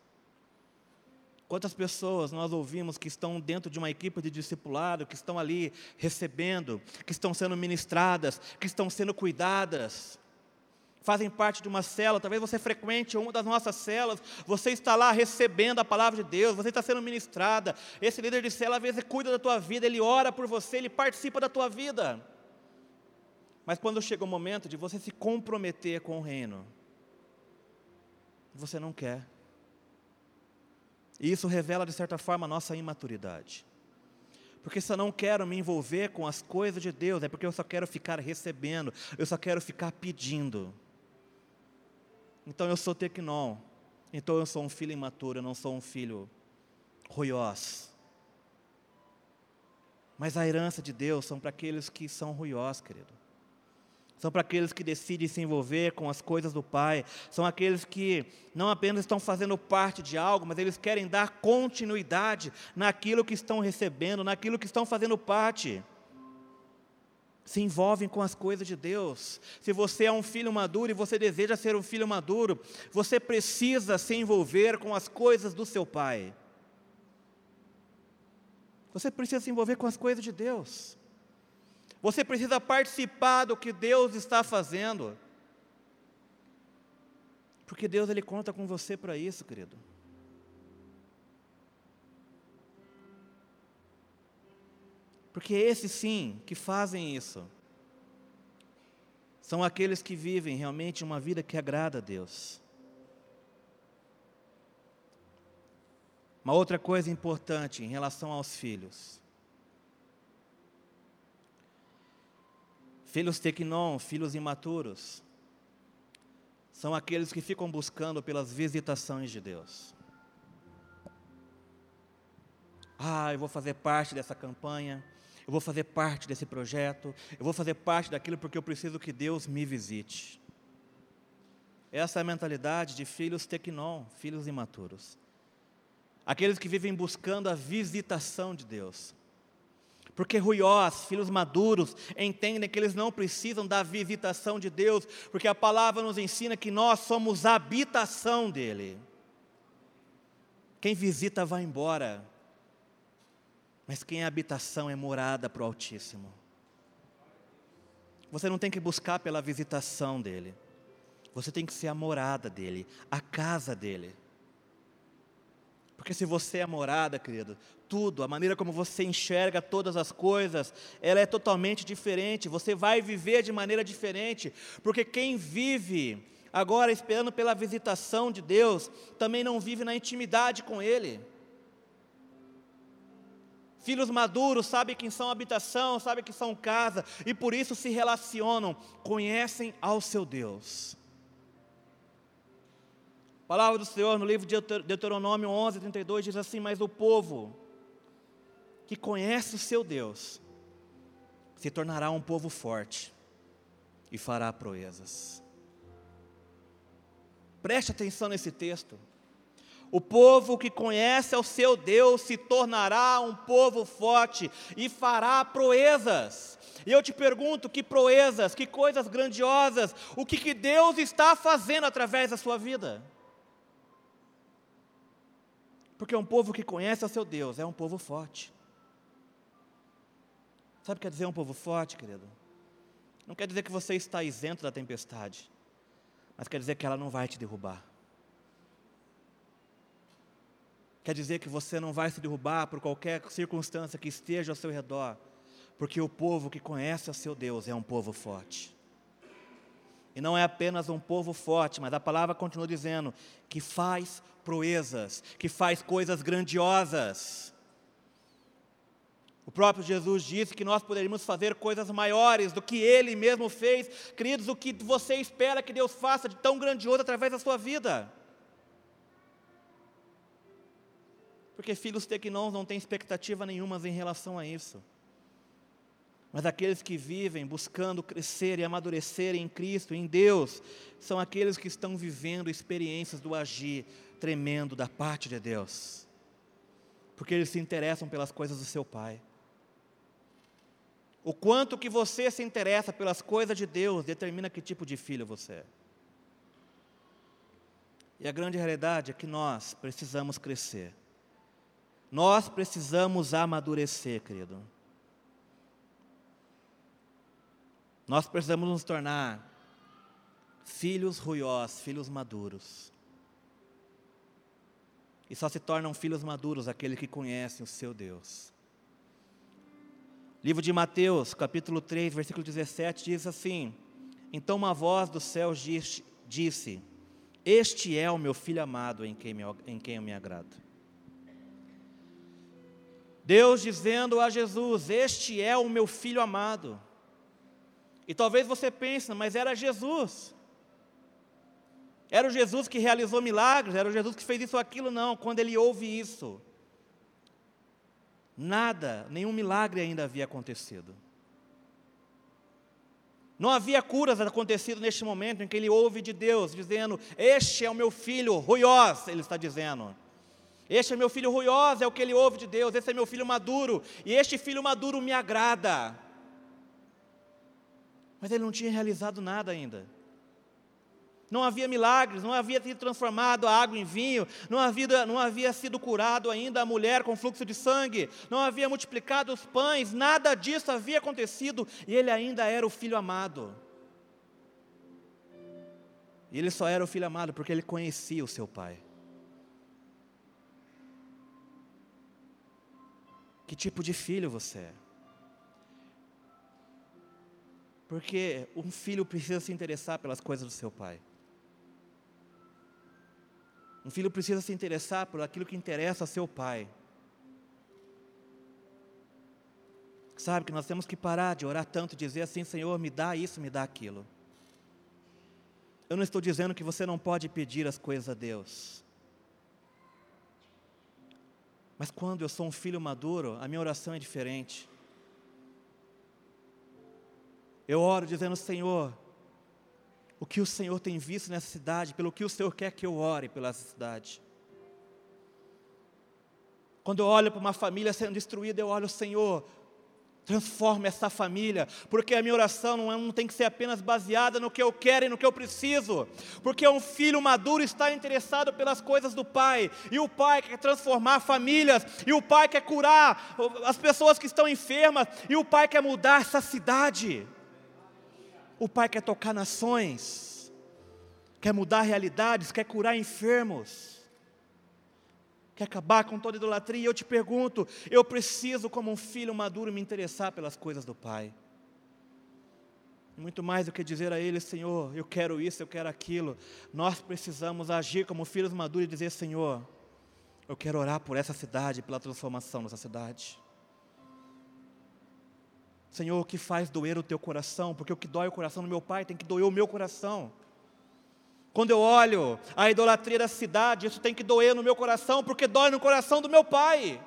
Quantas pessoas nós ouvimos que estão dentro de uma equipe de discipulado, que estão ali recebendo, que estão sendo ministradas, que estão sendo cuidadas, fazem parte de uma célula, talvez você frequente uma das nossas células, você está lá recebendo a palavra de Deus, você está sendo ministrada, esse líder de célula às vezes cuida da tua vida, ele ora por você, ele participa da tua vida. Mas quando chega o momento de você se comprometer com o reino, você não quer. E isso revela, de certa forma, a nossa imaturidade. Porque se eu não quero me envolver com as coisas de Deus, é porque eu só quero ficar recebendo, eu só quero ficar pedindo. Então eu sou tecnon, então eu sou um filho imaturo, eu não sou um filho ruiós. Mas a herança de Deus são para aqueles que são ruiós, querido são para aqueles que decidem se envolver com as coisas do Pai, são aqueles que não apenas estão fazendo parte de algo, mas eles querem dar continuidade naquilo que estão recebendo, naquilo que estão fazendo parte. Se envolvem com as coisas de Deus. Se você é um filho maduro e você deseja ser um filho maduro, você precisa se envolver com as coisas do seu pai. Você precisa se envolver com as coisas de Deus. Você precisa participar do que Deus está fazendo. Porque Deus ele conta com você para isso, querido. Porque esses sim que fazem isso são aqueles que vivem realmente uma vida que agrada a Deus. Uma outra coisa importante em relação aos filhos. Filhos tequinon, filhos imaturos, são aqueles que ficam buscando pelas visitações de Deus. Ah, eu vou fazer parte dessa campanha, eu vou fazer parte desse projeto, eu vou fazer parte daquilo porque eu preciso que Deus me visite. Essa é a mentalidade de filhos tequinon, filhos imaturos. Aqueles que vivem buscando a visitação de Deus. Porque ruiós, filhos maduros, entendem que eles não precisam da visitação de Deus, porque a palavra nos ensina que nós somos a habitação dEle. Quem visita vai embora, mas quem é habitação é morada para o Altíssimo. Você não tem que buscar pela visitação dEle, você tem que ser a morada dEle, a casa dEle. Porque se você é morada, querido, tudo, a maneira como você enxerga todas as coisas, ela é totalmente diferente. Você vai viver de maneira diferente, porque quem vive agora esperando pela visitação de Deus, também não vive na intimidade com Ele. Filhos maduros sabem quem são habitação, sabem que são casa, e por isso se relacionam, conhecem ao seu Deus. A palavra do Senhor no livro de Deuteronômio 11, 32 diz assim: Mas o povo que conhece o seu Deus se tornará um povo forte e fará proezas. Preste atenção nesse texto. O povo que conhece ao seu Deus se tornará um povo forte e fará proezas. E eu te pergunto: que proezas, que coisas grandiosas, o que, que Deus está fazendo através da sua vida? Porque um povo que conhece o seu Deus é um povo forte. Sabe o que quer dizer um povo forte, querido? Não quer dizer que você está isento da tempestade, mas quer dizer que ela não vai te derrubar. Quer dizer que você não vai se derrubar por qualquer circunstância que esteja ao seu redor, porque o povo que conhece o seu Deus é um povo forte. E não é apenas um povo forte, mas a palavra continua dizendo que faz proezas, que faz coisas grandiosas. O próprio Jesus disse que nós poderíamos fazer coisas maiores do que Ele mesmo fez. Queridos, o que você espera que Deus faça de tão grandioso através da sua vida? Porque filhos tequinons não têm expectativa nenhuma em relação a isso. Mas aqueles que vivem buscando crescer e amadurecer em Cristo, em Deus, são aqueles que estão vivendo experiências do agir tremendo da parte de Deus. Porque eles se interessam pelas coisas do seu Pai. O quanto que você se interessa pelas coisas de Deus determina que tipo de filho você é. E a grande realidade é que nós precisamos crescer. Nós precisamos amadurecer, querido. Nós precisamos nos tornar filhos ruiós, filhos maduros. E só se tornam filhos maduros aqueles que conhecem o seu Deus. Livro de Mateus, capítulo 3, versículo 17, diz assim: Então uma voz do céu disse: Este é o meu filho amado em quem, me, em quem eu me agrado. Deus dizendo a Jesus: Este é o meu filho amado. E talvez você pense, mas era Jesus. Era o Jesus que realizou milagres, era o Jesus que fez isso ou aquilo, não. Quando ele ouve isso, nada, nenhum milagre ainda havia acontecido. Não havia curas acontecido neste momento em que ele ouve de Deus, dizendo: Este é o meu filho, ruiós, ele está dizendo. Este é meu filho ruiós, é o que ele ouve de Deus, esse é meu filho maduro, e este filho maduro me agrada. Mas ele não tinha realizado nada ainda. Não havia milagres, não havia sido transformado a água em vinho, não havia, não havia sido curado ainda a mulher com fluxo de sangue, não havia multiplicado os pães, nada disso havia acontecido e ele ainda era o filho amado. E ele só era o filho amado porque ele conhecia o seu pai. Que tipo de filho você é? Porque um filho precisa se interessar pelas coisas do seu pai. Um filho precisa se interessar por aquilo que interessa ao seu pai. Sabe que nós temos que parar de orar tanto e dizer assim: Senhor, me dá isso, me dá aquilo. Eu não estou dizendo que você não pode pedir as coisas a Deus. Mas quando eu sou um filho maduro, a minha oração é diferente. Eu oro dizendo, Senhor, o que o Senhor tem visto nessa cidade, pelo que o Senhor quer que eu ore pela cidade. Quando eu olho para uma família sendo destruída, eu olho, Senhor, Transforma essa família, porque a minha oração não, é, não, tem que ser apenas baseada no que eu quero e no que eu preciso, porque um filho maduro está interessado pelas coisas do pai, e o pai quer transformar famílias, e o pai quer curar as pessoas que estão enfermas, e o pai quer mudar essa cidade, o pai quer tocar nações, quer mudar realidades, quer curar enfermos quer acabar com toda idolatria. E eu te pergunto: eu preciso, como um filho maduro, me interessar pelas coisas do Pai. Muito mais do que dizer a Ele, Senhor, eu quero isso, eu quero aquilo. Nós precisamos agir como filhos maduros e dizer: Senhor, eu quero orar por essa cidade, pela transformação dessa cidade. Senhor, o que faz doer o teu coração? Porque o que dói o coração do meu pai tem que doer o meu coração. Quando eu olho a idolatria da cidade, isso tem que doer no meu coração, porque dói no coração do meu pai.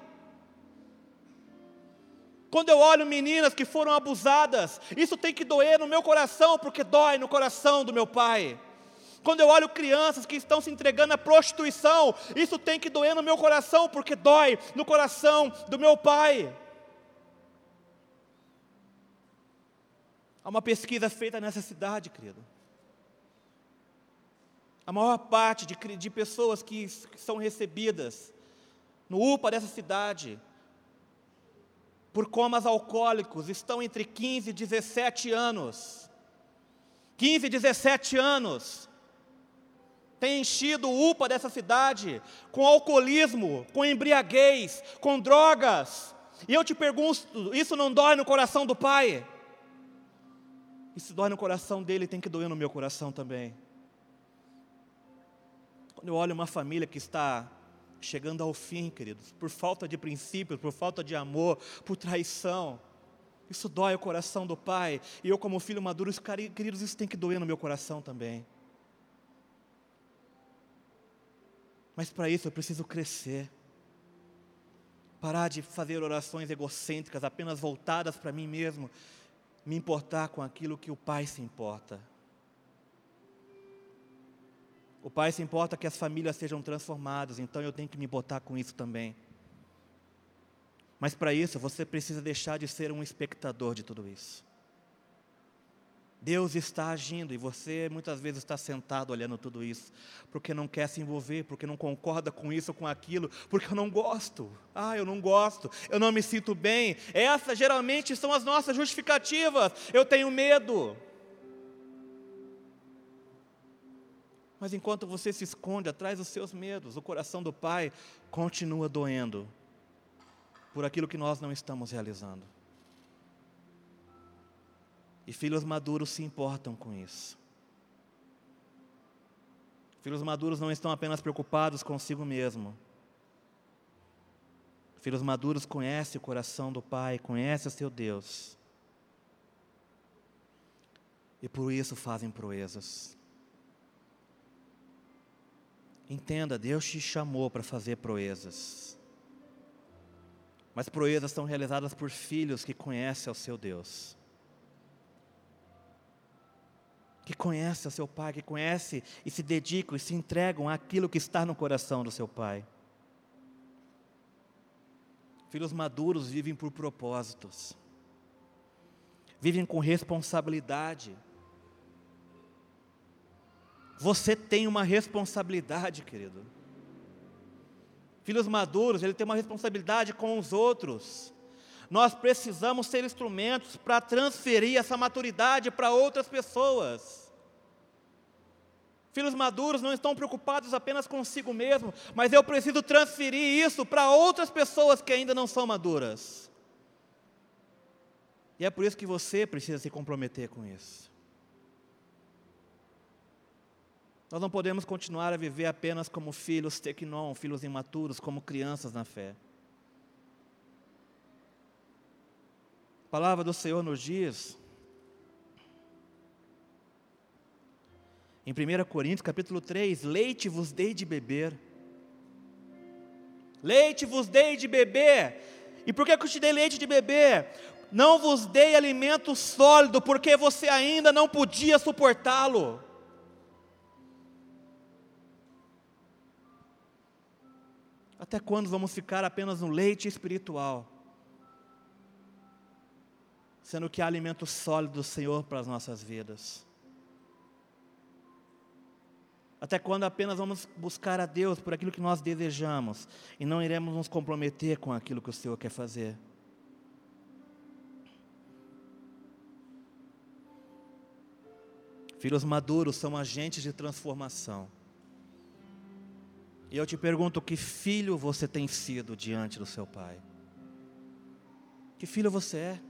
Quando eu olho meninas que foram abusadas, isso tem que doer no meu coração, porque dói no coração do meu pai. Quando eu olho crianças que estão se entregando à prostituição, isso tem que doer no meu coração, porque dói no coração do meu pai. Há uma pesquisa feita nessa cidade, querido. A maior parte de, de pessoas que, são recebidas no UPA dessa cidade por comas alcoólicos estão entre 15 e 17 anos. 15 e 17 anos. Tem enchido o UPA dessa cidade com alcoolismo, com embriaguez, com drogas. E eu te pergunto, isso não dói no coração do pai? Isso dói no coração dele, tem que doer no meu coração também. Quando eu olho uma família que está chegando ao fim, queridos, por falta de princípios, por falta de amor, por traição, isso dói o coração do pai. E eu, como filho maduro, queridos, isso tem que doer no meu coração também. Mas para isso eu preciso crescer. Parar de fazer orações egocêntricas, apenas voltadas para mim mesmo. Me importar com aquilo que o Pai se importa. O Pai se importa que as famílias sejam transformadas, então eu tenho que me botar com isso também. Mas para isso você precisa deixar de ser um espectador de tudo isso. Deus está agindo e você muitas vezes está sentado olhando tudo isso, porque não quer se envolver, porque não concorda com isso ou com aquilo, porque eu não gosto. Ah, eu não gosto, eu não me sinto bem. Essas geralmente são as nossas justificativas. Eu tenho medo. Mas enquanto você se esconde atrás dos seus medos, o coração do Pai continua doendo por aquilo que nós não estamos realizando. E filhos maduros se importam com isso. Filhos maduros não estão apenas preocupados consigo mesmo. Filhos maduros conhecem o coração do Pai, conhecem o seu Deus. E por isso fazem proezas. Entenda, Deus te chamou para fazer proezas. Mas proezas são realizadas por filhos que conhecem o seu Deus. Que conhecem o seu Pai, que conhecem e se dedicam e se entregam àquilo que está no coração do seu Pai. Filhos maduros vivem por propósitos. vivem com responsabilidade. Você tem uma responsabilidade, querido. Filhos maduros, ele tem uma responsabilidade com os outros. Nós precisamos ser instrumentos para transferir essa maturidade para outras pessoas. Filhos maduros não estão preocupados apenas consigo mesmo, mas eu preciso transferir isso para outras pessoas que ainda não são maduras. E é por isso que você precisa se comprometer com isso. Nós não podemos continuar a viver apenas como filhos tecnon, filhos imaturos, como crianças na fé. A palavra do Senhor nos diz, em 1 Coríntios capítulo 3, leite vos dei de beber. Leite vos dei de beber. E por que eu te dei leite de beber? Não vos dei alimento sólido, porque você ainda não podia suportá-lo. Até quando vamos ficar apenas no leite espiritual? Sendo que há alimento sólido do Senhor para as nossas vidas. Até quando apenas vamos buscar a Deus por aquilo que nós desejamos e não iremos nos comprometer com aquilo que o Senhor quer fazer? Filhos maduros são agentes de transformação. E eu te pergunto: que filho você tem sido diante do seu pai? Que filho você é?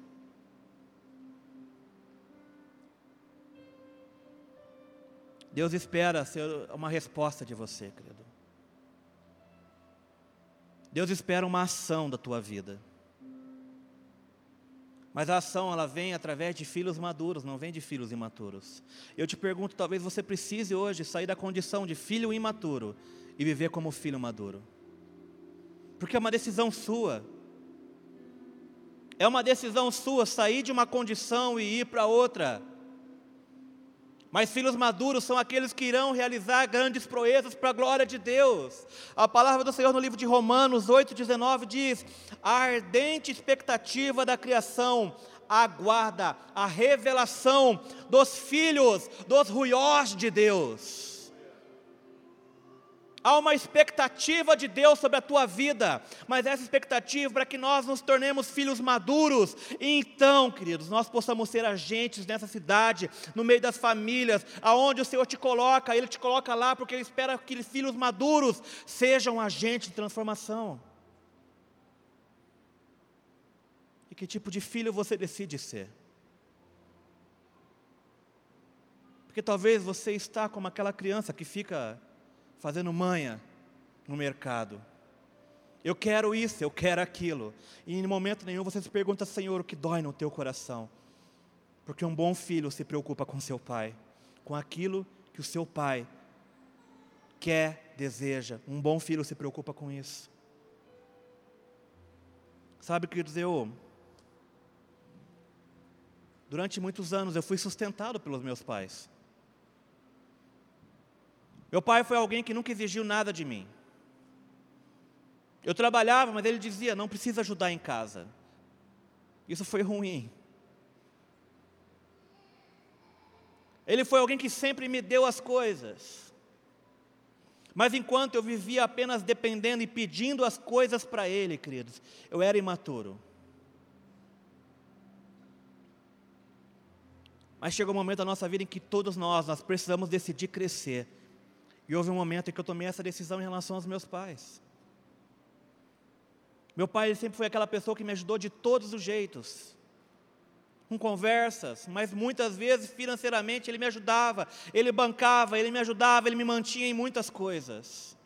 Deus espera ser uma resposta de você, querido. Deus espera uma ação da tua vida. Mas a ação ela vem através de filhos maduros, não vem de filhos imaturos. Eu te pergunto, talvez você precise hoje sair da condição de filho imaturo e viver como filho maduro. Porque é uma decisão sua. É uma decisão sua sair de uma condição e ir para outra. Mas filhos maduros são aqueles que irão realizar grandes proezas para a glória de Deus. A palavra do Senhor no livro de Romanos 8,19 diz: A ardente expectativa da criação aguarda a revelação dos filhos, dos ruiós de Deus. Há uma expectativa de Deus sobre a tua vida, mas essa expectativa é para que nós nos tornemos filhos maduros. E então, queridos, nós possamos ser agentes nessa cidade, no meio das famílias, aonde o Senhor te coloca, Ele te coloca lá porque Ele espera que filhos maduros sejam agentes de transformação. E que tipo de filho você decide ser? Porque talvez você está como aquela criança que fica fazendo manha no mercado. Eu quero isso, eu quero aquilo. E em momento nenhum você se pergunta, Senhor, o que dói no teu coração? Porque um bom filho se preocupa com seu pai, com aquilo que o seu pai quer, deseja. Um bom filho se preocupa com isso. Sabe, queridos, eu. Durante muitos anos eu fui sustentado pelos meus pais. Meu pai foi alguém que nunca exigiu nada de mim. Eu trabalhava, mas ele dizia: não precisa ajudar em casa. Isso foi ruim. Ele foi alguém que sempre me deu as coisas. Mas enquanto eu vivia apenas dependendo e pedindo as coisas para ele, queridos, eu era imaturo. Mas chegou um momento da nossa vida em que todos nós, nós precisamos decidir crescer e houve um momento em que eu tomei essa decisão em relação aos meus pais. Meu pai sempre foi aquela pessoa que me ajudou de todos os jeitos. Com conversas, mas muitas vezes financeiramente ele me ajudava, ele bancava, ele me ajudava, ele me mantinha em muitas coisas.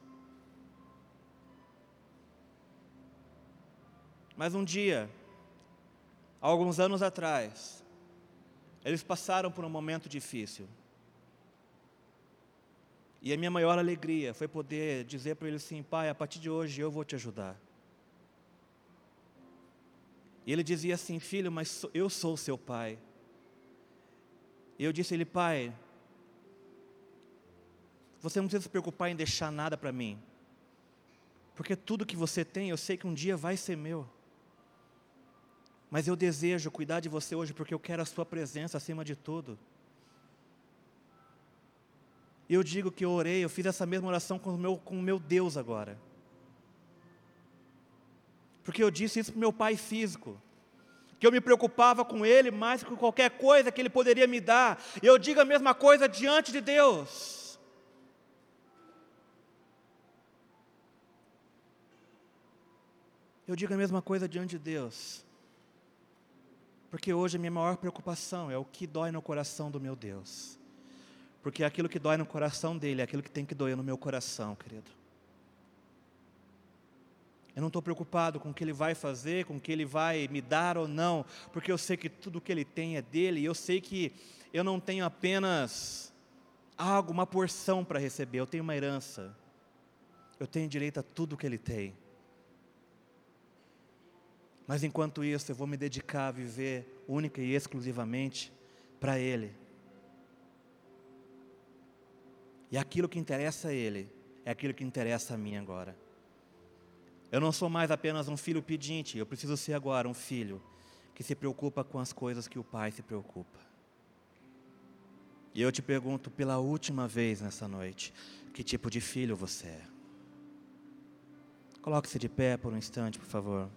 Mas um dia, alguns anos atrás, eles passaram por um momento difícil. E a minha maior alegria foi poder dizer para ele assim: Pai, a partir de hoje eu vou te ajudar. E ele dizia assim: Filho, mas eu sou seu pai. E eu disse a ele: Pai, você não precisa se preocupar em deixar nada para mim, porque tudo que você tem eu sei que um dia vai ser meu. Mas eu desejo cuidar de você hoje porque eu quero a sua presença acima de tudo. Eu digo que eu orei, eu fiz essa mesma oração com o meu, com o meu Deus agora. Porque eu disse isso para o meu pai físico. Que eu me preocupava com ele mais que com qualquer coisa que ele poderia me dar. Eu digo a mesma coisa diante de Deus. Eu digo a mesma coisa diante de Deus. Porque hoje a minha maior preocupação é o que dói no coração do meu Deus. Porque aquilo que dói no coração dele é aquilo que tem que doer no meu coração, querido. Eu não estou preocupado com o que ele vai fazer, com o que ele vai me dar ou não, porque eu sei que tudo que ele tem é dele, e eu sei que eu não tenho apenas algo, uma porção para receber, eu tenho uma herança. Eu tenho direito a tudo que ele tem. Mas enquanto isso, eu vou me dedicar a viver única e exclusivamente para Ele. E aquilo que interessa a Ele é aquilo que interessa a mim agora. Eu não sou mais apenas um filho pedinte, eu preciso ser agora um filho que se preocupa com as coisas que o Pai se preocupa. E eu te pergunto pela última vez nessa noite: que tipo de filho você é? Coloque-se de pé por um instante, por favor.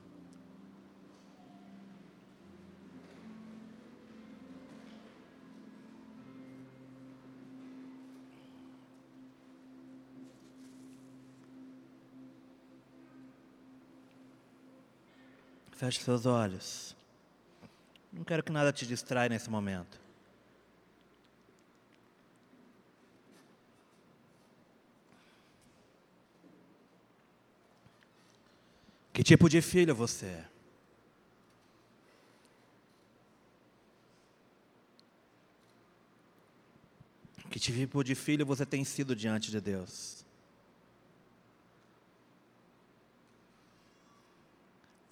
Feche seus olhos. Não quero que nada te distraia nesse momento. Que tipo de filho você é? Que tipo de filho você tem sido diante de Deus?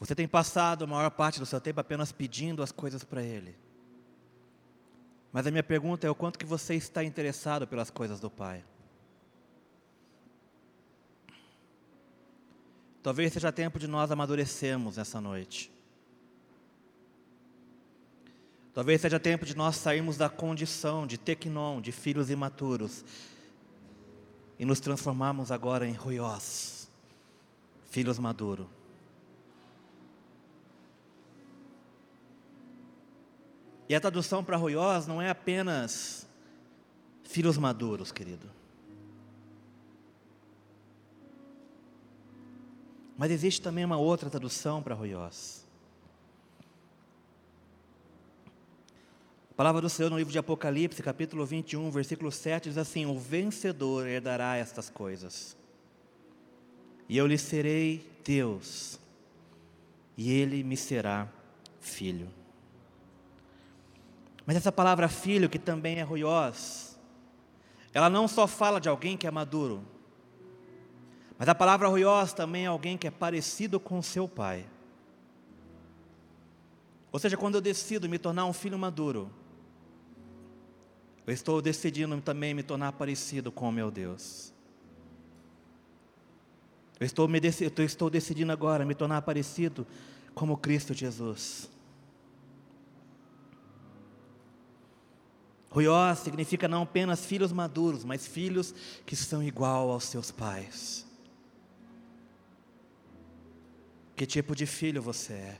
Você tem passado a maior parte do seu tempo apenas pedindo as coisas para Ele. Mas a minha pergunta é o quanto que você está interessado pelas coisas do Pai. Talvez seja tempo de nós amadurecermos nessa noite. Talvez seja tempo de nós sairmos da condição de tecnon, de filhos imaturos, e nos transformarmos agora em ruiós, filhos maduros. E a tradução para ruiós não é apenas filhos maduros, querido. Mas existe também uma outra tradução para ruiós. A palavra do Senhor no livro de Apocalipse, capítulo 21, versículo 7, diz assim: O vencedor herdará estas coisas, e eu lhe serei Deus, e ele me será filho. Mas essa palavra filho, que também é ruiós, ela não só fala de alguém que é maduro, mas a palavra ruiós também é alguém que é parecido com seu pai. Ou seja, quando eu decido me tornar um filho maduro, eu estou decidindo também me tornar parecido com o meu Deus. Eu estou, me, eu estou decidindo agora me tornar parecido como Cristo Jesus. Ruiós significa não apenas filhos maduros, mas filhos que são igual aos seus pais. Que tipo de filho você é?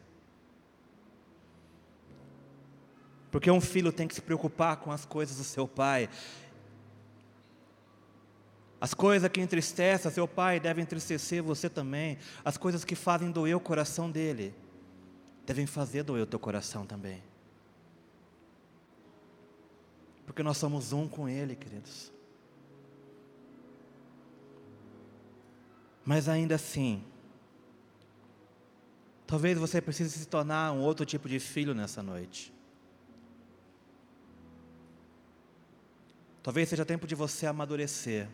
Porque um filho tem que se preocupar com as coisas do seu pai. As coisas que entristecem seu pai devem entristecer você também. As coisas que fazem doer o coração dele devem fazer doer o teu coração também. Porque nós somos um com Ele, queridos. Mas ainda assim, talvez você precise se tornar um outro tipo de filho nessa noite. Talvez seja tempo de você amadurecer.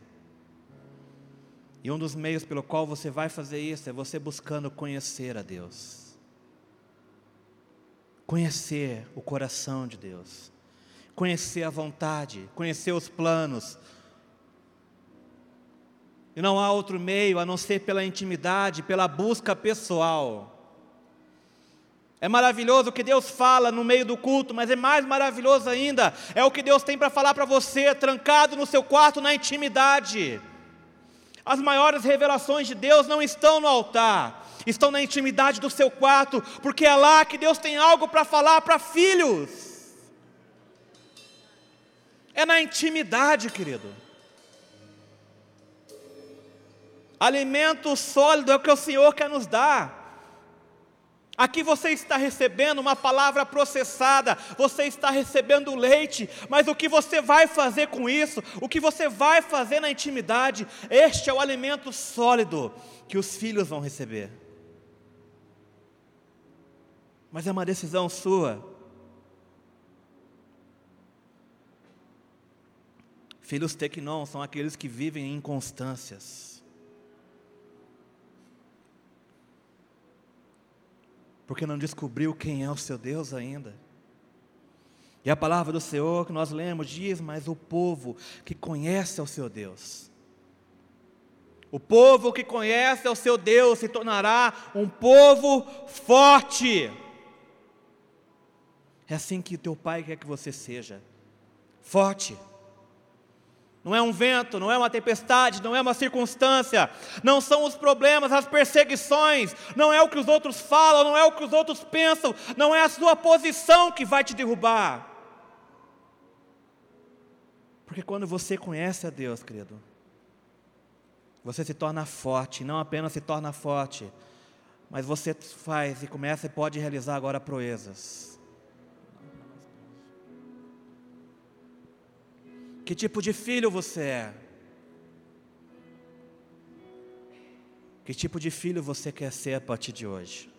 E um dos meios pelo qual você vai fazer isso é você buscando conhecer a Deus. Conhecer o coração de Deus conhecer a vontade, conhecer os planos. E não há outro meio a não ser pela intimidade, pela busca pessoal. É maravilhoso o que Deus fala no meio do culto, mas é mais maravilhoso ainda é o que Deus tem para falar para você, trancado no seu quarto na intimidade. As maiores revelações de Deus não estão no altar, estão na intimidade do seu quarto, porque é lá que Deus tem algo para falar para filhos. É na intimidade, querido. Alimento sólido é o que o Senhor quer nos dar. Aqui você está recebendo uma palavra processada, você está recebendo leite, mas o que você vai fazer com isso, o que você vai fazer na intimidade, este é o alimento sólido que os filhos vão receber. Mas é uma decisão sua. Filhos tequinon são aqueles que vivem em inconstâncias. porque não descobriu quem é o seu Deus ainda. E a palavra do Senhor que nós lemos diz: Mas o povo que conhece ao seu Deus, o povo que conhece ao seu Deus se tornará um povo forte. É assim que teu pai quer que você seja, forte não é um vento, não é uma tempestade, não é uma circunstância, não são os problemas, as perseguições, não é o que os outros falam, não é o que os outros pensam, não é a sua posição que vai te derrubar. Porque quando você conhece a Deus, querido, você se torna forte, não apenas se torna forte, mas você faz e começa e pode realizar agora proezas. Que tipo de filho você é? Que tipo de filho você quer ser a partir de hoje?